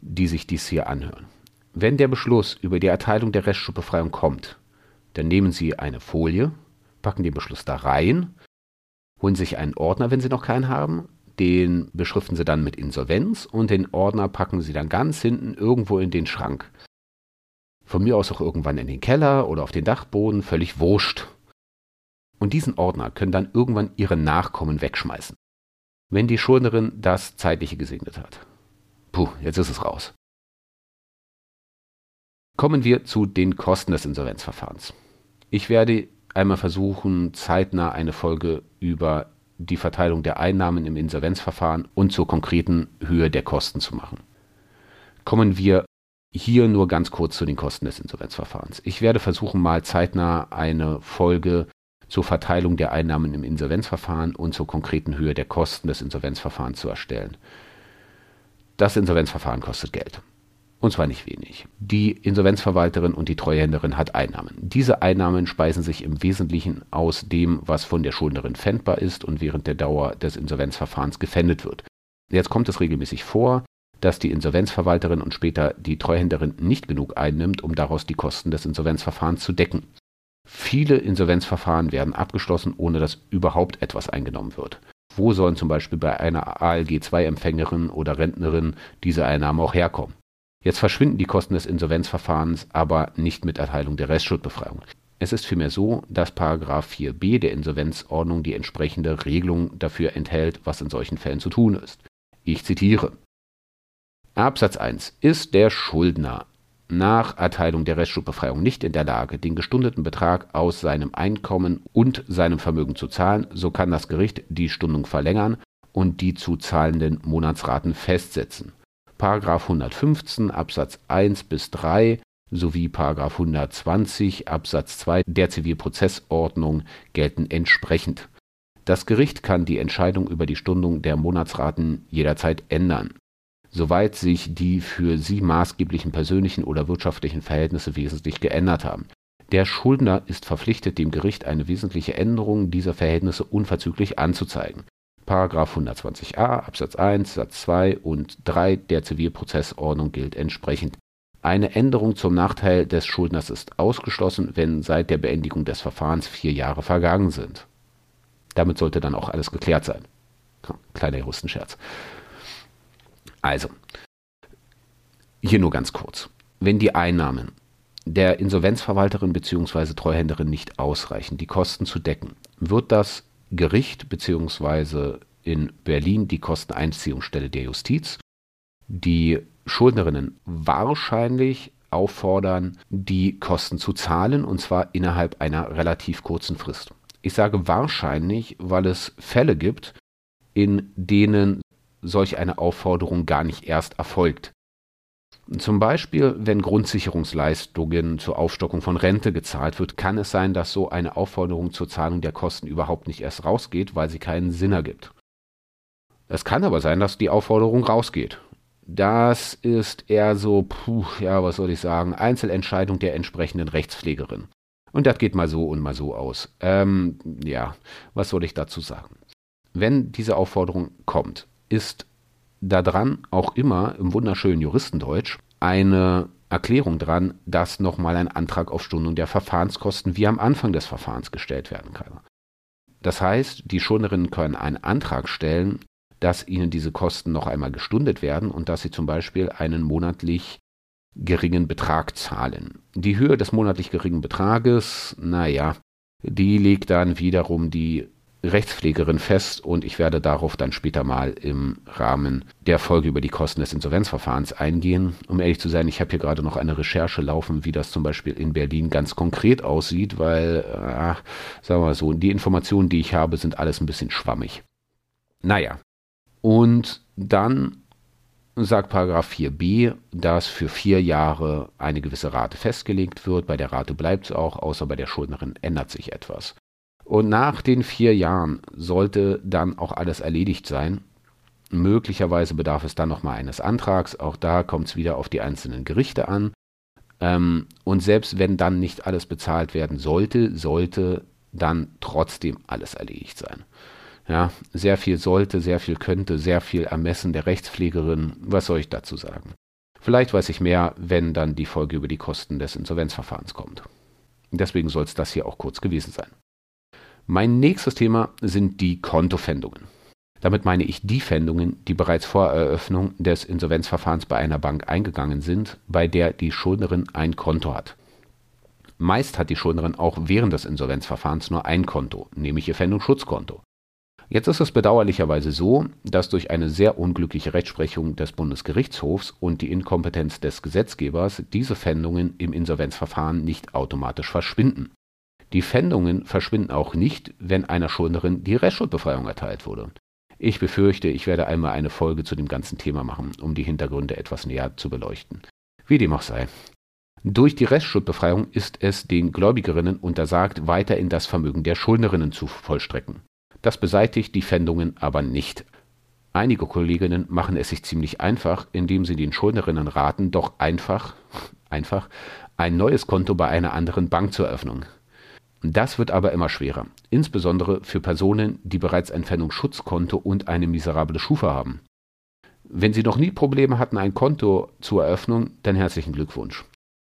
die sich dies hier anhören. Wenn der Beschluss über die Erteilung der Restschuldbefreiung kommt, dann nehmen Sie eine Folie, packen den Beschluss da rein, holen sich einen Ordner, wenn Sie noch keinen haben, den beschriften Sie dann mit Insolvenz und den Ordner packen Sie dann ganz hinten irgendwo in den Schrank. Von mir aus auch irgendwann in den Keller oder auf den Dachboden, völlig wurscht. Und diesen Ordner können dann irgendwann Ihre Nachkommen wegschmeißen wenn die Schuldnerin das Zeitliche gesegnet hat. Puh, jetzt ist es raus. Kommen wir zu den Kosten des Insolvenzverfahrens. Ich werde einmal versuchen, zeitnah eine Folge über die Verteilung der Einnahmen im Insolvenzverfahren und zur konkreten Höhe der Kosten zu machen. Kommen wir hier nur ganz kurz zu den Kosten des Insolvenzverfahrens. Ich werde versuchen, mal zeitnah eine Folge zur Verteilung der Einnahmen im Insolvenzverfahren und zur konkreten Höhe der Kosten des Insolvenzverfahrens zu erstellen. Das Insolvenzverfahren kostet Geld. Und zwar nicht wenig. Die Insolvenzverwalterin und die Treuhänderin hat Einnahmen. Diese Einnahmen speisen sich im Wesentlichen aus dem, was von der Schuldnerin fändbar ist und während der Dauer des Insolvenzverfahrens gefändet wird. Jetzt kommt es regelmäßig vor, dass die Insolvenzverwalterin und später die Treuhänderin nicht genug einnimmt, um daraus die Kosten des Insolvenzverfahrens zu decken. Viele Insolvenzverfahren werden abgeschlossen, ohne dass überhaupt etwas eingenommen wird. Wo sollen zum Beispiel bei einer ALG-2-Empfängerin oder Rentnerin diese Einnahmen auch herkommen? Jetzt verschwinden die Kosten des Insolvenzverfahrens aber nicht mit Erteilung der Restschuldbefreiung. Es ist vielmehr so, dass 4b der Insolvenzordnung die entsprechende Regelung dafür enthält, was in solchen Fällen zu tun ist. Ich zitiere. Absatz 1. Ist der Schuldner nach Erteilung der Restschuldbefreiung nicht in der Lage, den gestundeten Betrag aus seinem Einkommen und seinem Vermögen zu zahlen, so kann das Gericht die Stundung verlängern und die zu zahlenden Monatsraten festsetzen. Paragraph 115 Absatz 1 bis 3 sowie Paragraph 120 Absatz 2 der Zivilprozessordnung gelten entsprechend. Das Gericht kann die Entscheidung über die Stundung der Monatsraten jederzeit ändern soweit sich die für sie maßgeblichen persönlichen oder wirtschaftlichen Verhältnisse wesentlich geändert haben. Der Schuldner ist verpflichtet, dem Gericht eine wesentliche Änderung dieser Verhältnisse unverzüglich anzuzeigen. Paragraph 120a Absatz 1 Satz 2 und 3 der Zivilprozessordnung gilt entsprechend. Eine Änderung zum Nachteil des Schuldners ist ausgeschlossen, wenn seit der Beendigung des Verfahrens vier Jahre vergangen sind. Damit sollte dann auch alles geklärt sein. Kleiner Juristenscherz. Also, hier nur ganz kurz. wenn die Einnahmen der Insolvenzverwalterin bzw. Treuhänderin nicht ausreichen, die Kosten zu decken, wird das Gericht bzw. in Berlin die Kosteneinziehungsstelle der Justiz die Schuldnerinnen wahrscheinlich auffordern, die Kosten zu zahlen, und zwar innerhalb einer relativ kurzen Frist. Ich sage wahrscheinlich, weil es Fälle gibt, in denen solch eine Aufforderung gar nicht erst erfolgt. Zum Beispiel, wenn Grundsicherungsleistungen zur Aufstockung von Rente gezahlt wird, kann es sein, dass so eine Aufforderung zur Zahlung der Kosten überhaupt nicht erst rausgeht, weil sie keinen Sinn ergibt. Es kann aber sein, dass die Aufforderung rausgeht. Das ist eher so, puh, ja, was soll ich sagen, Einzelentscheidung der entsprechenden Rechtspflegerin. Und das geht mal so und mal so aus. Ähm, ja, was soll ich dazu sagen? Wenn diese Aufforderung kommt, ist da dran auch immer im wunderschönen Juristendeutsch eine Erklärung dran, dass nochmal ein Antrag auf Stundung der Verfahrenskosten wie am Anfang des Verfahrens gestellt werden kann. Das heißt, die Schuldnerinnen können einen Antrag stellen, dass ihnen diese Kosten noch einmal gestundet werden und dass sie zum Beispiel einen monatlich geringen Betrag zahlen. Die Höhe des monatlich geringen Betrages, naja, die legt dann wiederum die Rechtspflegerin fest und ich werde darauf dann später mal im Rahmen der Folge über die Kosten des Insolvenzverfahrens eingehen. Um ehrlich zu sein, ich habe hier gerade noch eine Recherche laufen, wie das zum Beispiel in Berlin ganz konkret aussieht, weil, äh, sagen wir mal so, die Informationen, die ich habe, sind alles ein bisschen schwammig. Naja, und dann sagt Paragraph 4b, dass für vier Jahre eine gewisse Rate festgelegt wird. Bei der Rate bleibt es auch, außer bei der Schuldnerin ändert sich etwas. Und nach den vier Jahren sollte dann auch alles erledigt sein. Möglicherweise bedarf es dann nochmal eines Antrags. Auch da kommt es wieder auf die einzelnen Gerichte an. Ähm, und selbst wenn dann nicht alles bezahlt werden sollte, sollte dann trotzdem alles erledigt sein. Ja, sehr viel sollte, sehr viel könnte, sehr viel Ermessen der Rechtspflegerin. Was soll ich dazu sagen? Vielleicht weiß ich mehr, wenn dann die Folge über die Kosten des Insolvenzverfahrens kommt. Deswegen soll es das hier auch kurz gewesen sein. Mein nächstes Thema sind die Kontofändungen. Damit meine ich die Fändungen, die bereits vor Eröffnung des Insolvenzverfahrens bei einer Bank eingegangen sind, bei der die Schuldnerin ein Konto hat. Meist hat die Schuldnerin auch während des Insolvenzverfahrens nur ein Konto, nämlich ihr Fendungsschutzkonto. Jetzt ist es bedauerlicherweise so, dass durch eine sehr unglückliche Rechtsprechung des Bundesgerichtshofs und die Inkompetenz des Gesetzgebers diese Pfändungen im Insolvenzverfahren nicht automatisch verschwinden. Die Pfändungen verschwinden auch nicht, wenn einer Schuldnerin die Restschuldbefreiung erteilt wurde. Ich befürchte, ich werde einmal eine Folge zu dem ganzen Thema machen, um die Hintergründe etwas näher zu beleuchten. Wie dem auch sei. Durch die Restschuldbefreiung ist es den Gläubigerinnen untersagt, weiter in das Vermögen der Schuldnerinnen zu vollstrecken. Das beseitigt die Pfändungen aber nicht. Einige Kolleginnen machen es sich ziemlich einfach, indem sie den Schuldnerinnen raten, doch einfach, einfach ein neues Konto bei einer anderen Bank zu eröffnen. Das wird aber immer schwerer, insbesondere für Personen, die bereits ein Pfändungsschutzkonto und eine miserable Schufa haben. Wenn Sie noch nie Probleme hatten, ein Konto zu eröffnen, dann herzlichen Glückwunsch.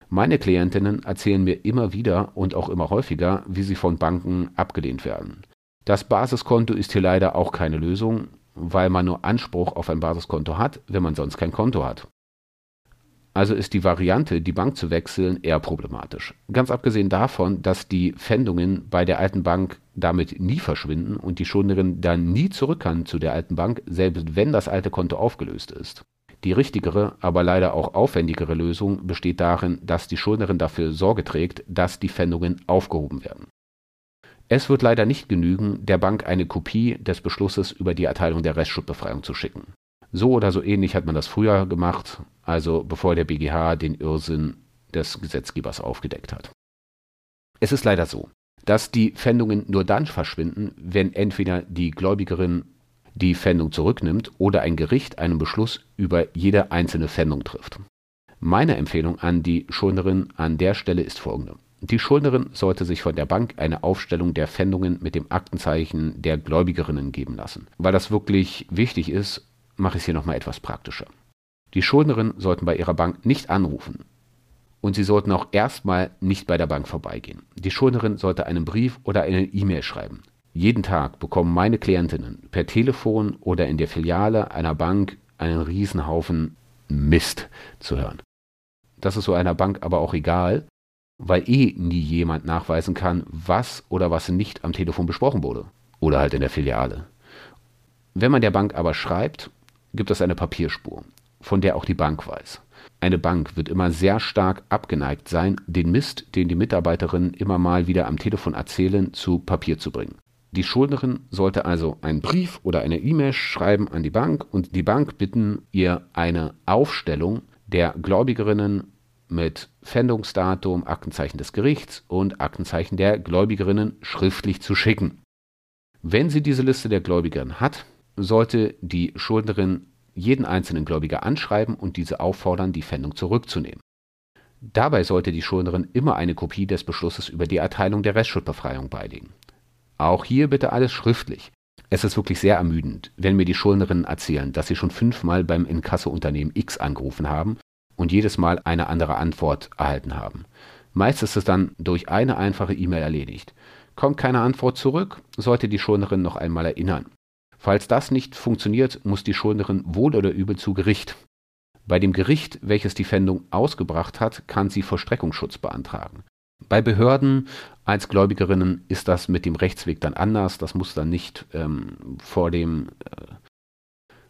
Meine Klientinnen erzählen mir immer wieder und auch immer häufiger, wie sie von Banken abgelehnt werden. Das Basiskonto ist hier leider auch keine Lösung, weil man nur Anspruch auf ein Basiskonto hat, wenn man sonst kein Konto hat. Also ist die Variante, die Bank zu wechseln, eher problematisch. Ganz abgesehen davon, dass die Pfändungen bei der alten Bank damit nie verschwinden und die Schuldnerin dann nie zurück kann zu der alten Bank, selbst wenn das alte Konto aufgelöst ist. Die richtigere, aber leider auch aufwendigere Lösung besteht darin, dass die Schuldnerin dafür Sorge trägt, dass die Pfändungen aufgehoben werden. Es wird leider nicht genügen, der Bank eine Kopie des Beschlusses über die Erteilung der Restschuldbefreiung zu schicken. So oder so ähnlich hat man das früher gemacht, also bevor der BGH den Irrsinn des Gesetzgebers aufgedeckt hat. Es ist leider so, dass die Pfändungen nur dann verschwinden, wenn entweder die Gläubigerin die Pfändung zurücknimmt oder ein Gericht einen Beschluss über jede einzelne Pfändung trifft. Meine Empfehlung an die Schuldnerin an der Stelle ist folgende. Die Schuldnerin sollte sich von der Bank eine Aufstellung der Pfändungen mit dem Aktenzeichen der Gläubigerinnen geben lassen. Weil das wirklich wichtig ist, mache ich es hier nochmal etwas praktischer. Die Schuldnerin sollten bei ihrer Bank nicht anrufen. Und sie sollten auch erstmal nicht bei der Bank vorbeigehen. Die Schuldnerin sollte einen Brief oder eine E-Mail schreiben. Jeden Tag bekommen meine Klientinnen per Telefon oder in der Filiale einer Bank einen Riesenhaufen Mist zu hören. Das ist so einer Bank aber auch egal, weil eh nie jemand nachweisen kann, was oder was nicht am Telefon besprochen wurde. Oder halt in der Filiale. Wenn man der Bank aber schreibt, gibt es eine Papierspur, von der auch die Bank weiß. Eine Bank wird immer sehr stark abgeneigt sein, den Mist, den die Mitarbeiterinnen immer mal wieder am Telefon erzählen, zu Papier zu bringen. Die Schuldnerin sollte also einen Brief oder eine E-Mail schreiben an die Bank und die Bank bitten, ihr eine Aufstellung der Gläubigerinnen mit Pfändungsdatum, Aktenzeichen des Gerichts und Aktenzeichen der Gläubigerinnen schriftlich zu schicken. Wenn sie diese Liste der Gläubigerinnen hat, sollte die Schuldnerin jeden einzelnen Gläubiger anschreiben und diese auffordern, die Pfändung zurückzunehmen. Dabei sollte die Schuldnerin immer eine Kopie des Beschlusses über die Erteilung der Restschuldbefreiung beilegen. Auch hier bitte alles schriftlich. Es ist wirklich sehr ermüdend, wenn mir die Schuldnerinnen erzählen, dass sie schon fünfmal beim Inkassounternehmen X angerufen haben und jedes Mal eine andere Antwort erhalten haben. Meist ist es dann durch eine einfache E-Mail erledigt. Kommt keine Antwort zurück, sollte die Schuldnerin noch einmal erinnern. Falls das nicht funktioniert, muss die Schuldnerin wohl oder übel zu Gericht. Bei dem Gericht, welches die Pfändung ausgebracht hat, kann sie Vollstreckungsschutz beantragen. Bei Behörden als Gläubigerinnen ist das mit dem Rechtsweg dann anders. Das muss dann nicht ähm, vor dem, äh,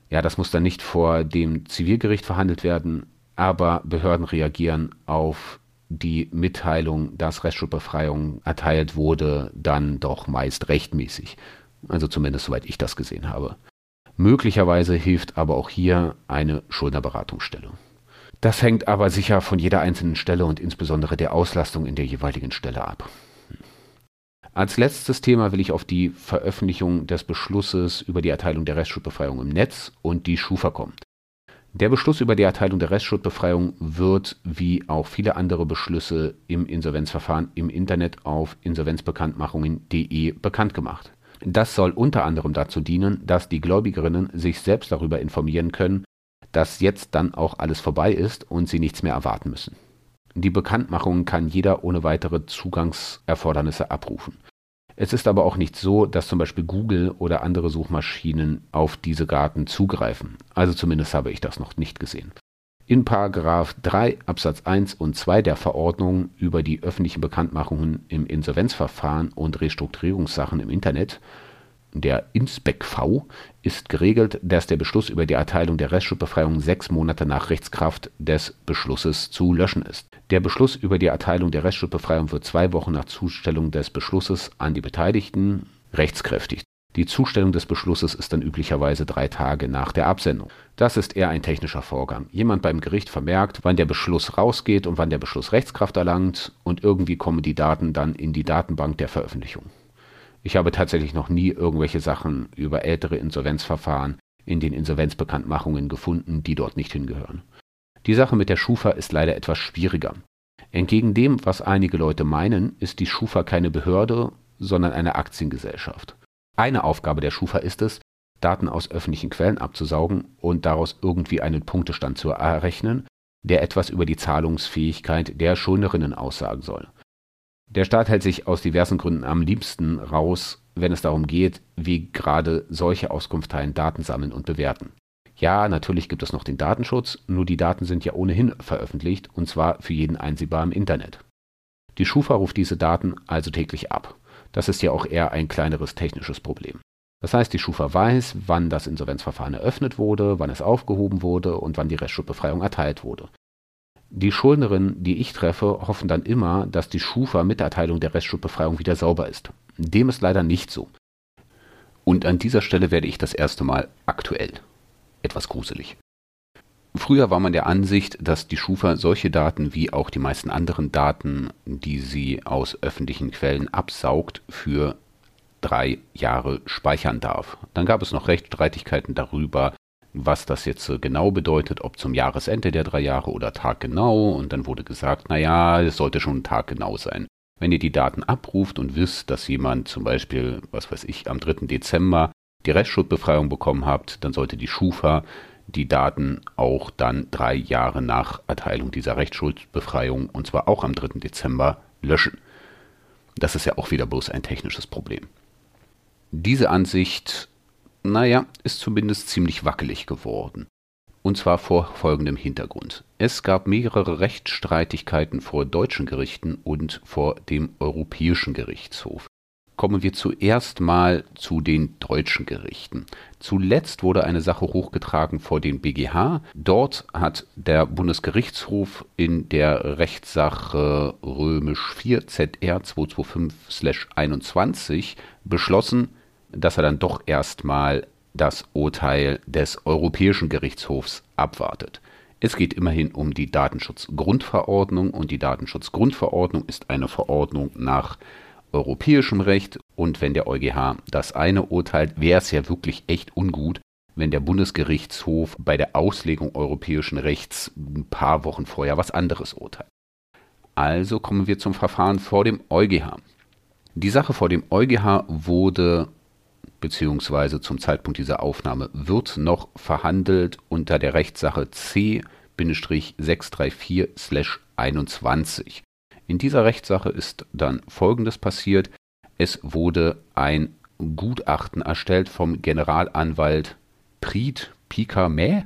ja, das muss dann nicht vor dem Zivilgericht verhandelt werden, aber Behörden reagieren auf die Mitteilung, dass Restschuldbefreiung erteilt wurde, dann doch meist rechtmäßig. Also zumindest soweit ich das gesehen habe. Möglicherweise hilft aber auch hier eine Schuldnerberatungsstelle. Das hängt aber sicher von jeder einzelnen Stelle und insbesondere der Auslastung in der jeweiligen Stelle ab. Als letztes Thema will ich auf die Veröffentlichung des Beschlusses über die Erteilung der Restschuldbefreiung im Netz und die Schufa kommen. Der Beschluss über die Erteilung der Restschuldbefreiung wird, wie auch viele andere Beschlüsse im Insolvenzverfahren, im Internet auf insolvenzbekanntmachungen.de bekannt gemacht. Das soll unter anderem dazu dienen, dass die Gläubigerinnen sich selbst darüber informieren können, dass jetzt dann auch alles vorbei ist und sie nichts mehr erwarten müssen. Die Bekanntmachung kann jeder ohne weitere Zugangserfordernisse abrufen. Es ist aber auch nicht so, dass zum Beispiel Google oder andere Suchmaschinen auf diese Daten zugreifen. Also zumindest habe ich das noch nicht gesehen. In Paragraph 3 Absatz 1 und 2 der Verordnung über die öffentlichen Bekanntmachungen im Insolvenzverfahren und Restrukturierungssachen im Internet, der INSPEC-V, ist geregelt, dass der Beschluss über die Erteilung der Restschuldbefreiung sechs Monate nach Rechtskraft des Beschlusses zu löschen ist. Der Beschluss über die Erteilung der Restschuldbefreiung wird zwei Wochen nach Zustellung des Beschlusses an die Beteiligten rechtskräftig die Zustellung des Beschlusses ist dann üblicherweise drei Tage nach der Absendung. Das ist eher ein technischer Vorgang. Jemand beim Gericht vermerkt, wann der Beschluss rausgeht und wann der Beschluss Rechtskraft erlangt und irgendwie kommen die Daten dann in die Datenbank der Veröffentlichung. Ich habe tatsächlich noch nie irgendwelche Sachen über ältere Insolvenzverfahren in den Insolvenzbekanntmachungen gefunden, die dort nicht hingehören. Die Sache mit der Schufa ist leider etwas schwieriger. Entgegen dem, was einige Leute meinen, ist die Schufa keine Behörde, sondern eine Aktiengesellschaft. Eine Aufgabe der Schufa ist es, Daten aus öffentlichen Quellen abzusaugen und daraus irgendwie einen Punktestand zu errechnen, der etwas über die Zahlungsfähigkeit der Schuldnerinnen aussagen soll. Der Staat hält sich aus diversen Gründen am liebsten raus, wenn es darum geht, wie gerade solche Auskunftsteilen Daten sammeln und bewerten. Ja, natürlich gibt es noch den Datenschutz, nur die Daten sind ja ohnehin veröffentlicht und zwar für jeden einsehbar im Internet. Die Schufa ruft diese Daten also täglich ab. Das ist ja auch eher ein kleineres technisches Problem. Das heißt, die Schufa weiß, wann das Insolvenzverfahren eröffnet wurde, wann es aufgehoben wurde und wann die Restschuldbefreiung erteilt wurde. Die Schuldnerinnen, die ich treffe, hoffen dann immer, dass die Schufa mit der Erteilung der Restschuldbefreiung wieder sauber ist. Dem ist leider nicht so. Und an dieser Stelle werde ich das erste Mal aktuell. Etwas gruselig. Früher war man der Ansicht, dass die Schufa solche Daten wie auch die meisten anderen Daten, die sie aus öffentlichen Quellen absaugt, für drei Jahre speichern darf. Dann gab es noch Rechtsstreitigkeiten darüber, was das jetzt genau bedeutet, ob zum Jahresende der drei Jahre oder taggenau. Und dann wurde gesagt, naja, es sollte schon taggenau sein. Wenn ihr die Daten abruft und wisst, dass jemand zum Beispiel, was weiß ich, am 3. Dezember die Restschuldbefreiung bekommen habt, dann sollte die Schufa die Daten auch dann drei Jahre nach Erteilung dieser Rechtsschuldbefreiung, und zwar auch am 3. Dezember, löschen. Das ist ja auch wieder bloß ein technisches Problem. Diese Ansicht, naja, ist zumindest ziemlich wackelig geworden. Und zwar vor folgendem Hintergrund. Es gab mehrere Rechtsstreitigkeiten vor deutschen Gerichten und vor dem Europäischen Gerichtshof. Kommen wir zuerst mal zu den deutschen Gerichten. Zuletzt wurde eine Sache hochgetragen vor den BGH. Dort hat der Bundesgerichtshof in der Rechtssache Römisch 4 ZR 225/21 beschlossen, dass er dann doch erstmal das Urteil des Europäischen Gerichtshofs abwartet. Es geht immerhin um die Datenschutzgrundverordnung und die Datenschutzgrundverordnung ist eine Verordnung nach europäischem Recht und wenn der EuGH das eine urteilt, wäre es ja wirklich echt ungut, wenn der Bundesgerichtshof bei der Auslegung europäischen Rechts ein paar Wochen vorher was anderes urteilt. Also kommen wir zum Verfahren vor dem EuGH. Die Sache vor dem EuGH wurde beziehungsweise zum Zeitpunkt dieser Aufnahme wird noch verhandelt unter der Rechtssache C-634/21. In dieser Rechtssache ist dann Folgendes passiert. Es wurde ein Gutachten erstellt vom Generalanwalt Priet Pika Mäh.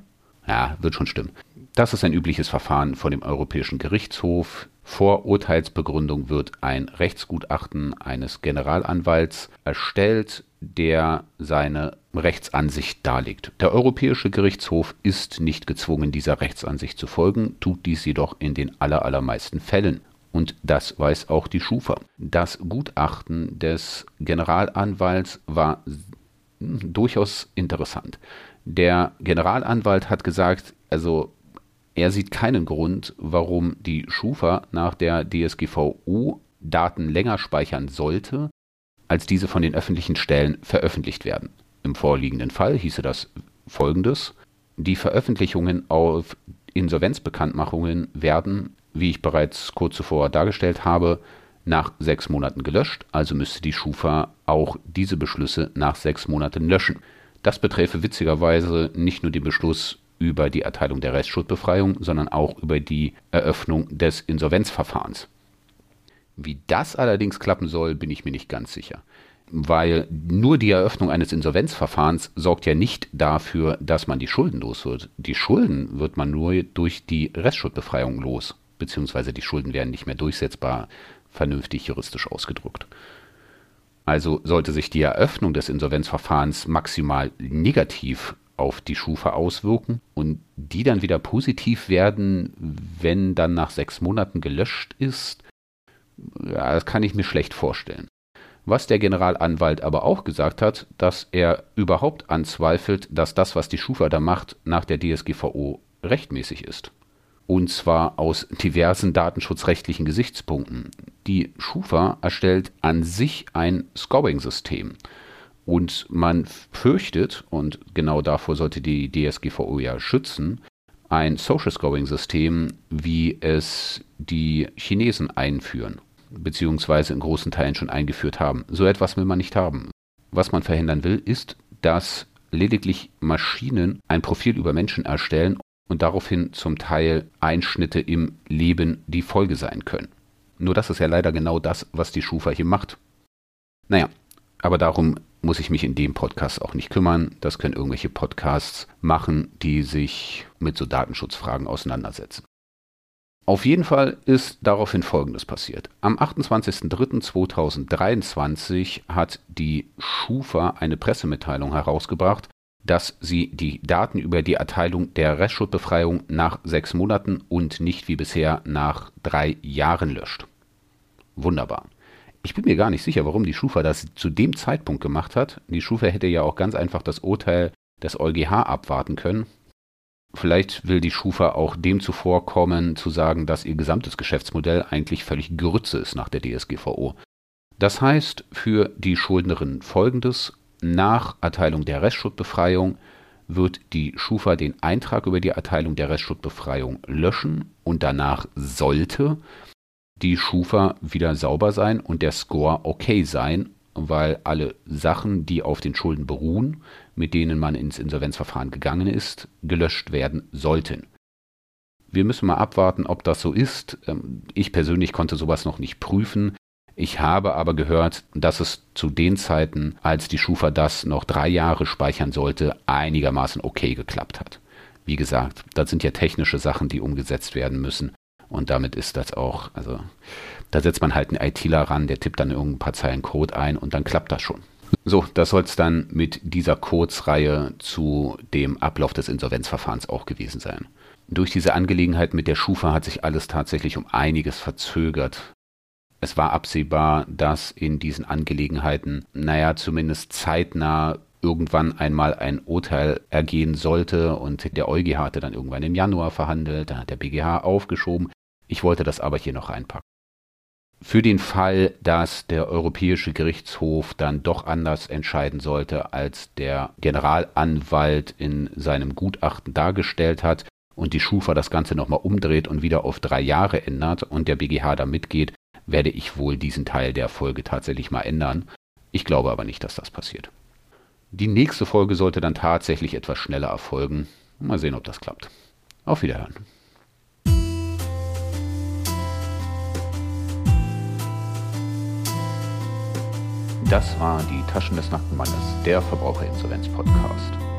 Ja, wird schon stimmen. Das ist ein übliches Verfahren vor dem Europäischen Gerichtshof. Vor Urteilsbegründung wird ein Rechtsgutachten eines Generalanwalts erstellt, der seine Rechtsansicht darlegt. Der Europäische Gerichtshof ist nicht gezwungen, dieser Rechtsansicht zu folgen, tut dies jedoch in den allermeisten Fällen. Und das weiß auch die Schufa. Das Gutachten des Generalanwalts war durchaus interessant. Der Generalanwalt hat gesagt, also er sieht keinen Grund, warum die Schufa nach der DSGVO Daten länger speichern sollte, als diese von den öffentlichen Stellen veröffentlicht werden. Im vorliegenden Fall hieße das folgendes. Die Veröffentlichungen auf Insolvenzbekanntmachungen werden wie ich bereits kurz zuvor dargestellt habe, nach sechs Monaten gelöscht, also müsste die Schufa auch diese Beschlüsse nach sechs Monaten löschen. Das beträfe witzigerweise nicht nur den Beschluss über die Erteilung der Restschuldbefreiung, sondern auch über die Eröffnung des Insolvenzverfahrens. Wie das allerdings klappen soll, bin ich mir nicht ganz sicher. Weil nur die Eröffnung eines Insolvenzverfahrens sorgt ja nicht dafür, dass man die Schulden los wird. Die Schulden wird man nur durch die Restschuldbefreiung los beziehungsweise die Schulden werden nicht mehr durchsetzbar, vernünftig juristisch ausgedrückt. Also sollte sich die Eröffnung des Insolvenzverfahrens maximal negativ auf die Schufa auswirken und die dann wieder positiv werden, wenn dann nach sechs Monaten gelöscht ist, ja, das kann ich mir schlecht vorstellen. Was der Generalanwalt aber auch gesagt hat, dass er überhaupt anzweifelt, dass das, was die Schufa da macht, nach der DSGVO rechtmäßig ist und zwar aus diversen datenschutzrechtlichen Gesichtspunkten. Die Schufa erstellt an sich ein Scoring-System. Und man fürchtet, und genau davor sollte die DSGVO ja schützen, ein Social Scoring-System, wie es die Chinesen einführen, beziehungsweise in großen Teilen schon eingeführt haben. So etwas will man nicht haben. Was man verhindern will, ist, dass lediglich Maschinen ein Profil über Menschen erstellen und daraufhin zum Teil Einschnitte im Leben die Folge sein können. Nur das ist ja leider genau das, was die Schufa hier macht. Naja, aber darum muss ich mich in dem Podcast auch nicht kümmern. Das können irgendwelche Podcasts machen, die sich mit so Datenschutzfragen auseinandersetzen. Auf jeden Fall ist daraufhin Folgendes passiert. Am 28.03.2023 hat die Schufa eine Pressemitteilung herausgebracht, dass sie die Daten über die Erteilung der Restschuldbefreiung nach sechs Monaten und nicht wie bisher nach drei Jahren löscht. Wunderbar. Ich bin mir gar nicht sicher, warum die Schufa das zu dem Zeitpunkt gemacht hat. Die Schufa hätte ja auch ganz einfach das Urteil des EuGH abwarten können. Vielleicht will die Schufa auch dem zuvorkommen, zu sagen, dass ihr gesamtes Geschäftsmodell eigentlich völlig Grütze ist nach der DSGVO. Das heißt für die Schuldnerin folgendes: nach Erteilung der Restschuldbefreiung wird die Schufa den Eintrag über die Erteilung der Restschuldbefreiung löschen und danach sollte die Schufa wieder sauber sein und der Score okay sein, weil alle Sachen, die auf den Schulden beruhen, mit denen man ins Insolvenzverfahren gegangen ist, gelöscht werden sollten. Wir müssen mal abwarten, ob das so ist. Ähm, ich persönlich konnte sowas noch nicht prüfen. Ich habe aber gehört, dass es zu den Zeiten, als die Schufa das noch drei Jahre speichern sollte, einigermaßen okay geklappt hat. wie gesagt, das sind ja technische Sachen, die umgesetzt werden müssen. Und damit ist das auch, also da setzt man halt einen ITler ran, der tippt dann irgendein paar Zeilen Code ein und dann klappt das schon. So, das soll es dann mit dieser Codes-Reihe zu dem Ablauf des Insolvenzverfahrens auch gewesen sein. Durch diese Angelegenheit mit der Schufa hat sich alles tatsächlich um einiges verzögert. Es war absehbar, dass in diesen Angelegenheiten, naja, zumindest zeitnah irgendwann einmal ein Urteil ergehen sollte und der EuGH hatte dann irgendwann im Januar verhandelt, dann hat der BGH aufgeschoben. Ich wollte das aber hier noch reinpacken. Für den Fall, dass der Europäische Gerichtshof dann doch anders entscheiden sollte, als der Generalanwalt in seinem Gutachten dargestellt hat und die Schufa das Ganze nochmal umdreht und wieder auf drei Jahre ändert und der BGH da mitgeht, werde ich wohl diesen Teil der Folge tatsächlich mal ändern. Ich glaube aber nicht, dass das passiert. Die nächste Folge sollte dann tatsächlich etwas schneller erfolgen. Mal sehen, ob das klappt. Auf Wiederhören. Das war die Taschen des Nackten Mannes, der Verbraucherinsolvenz-Podcast.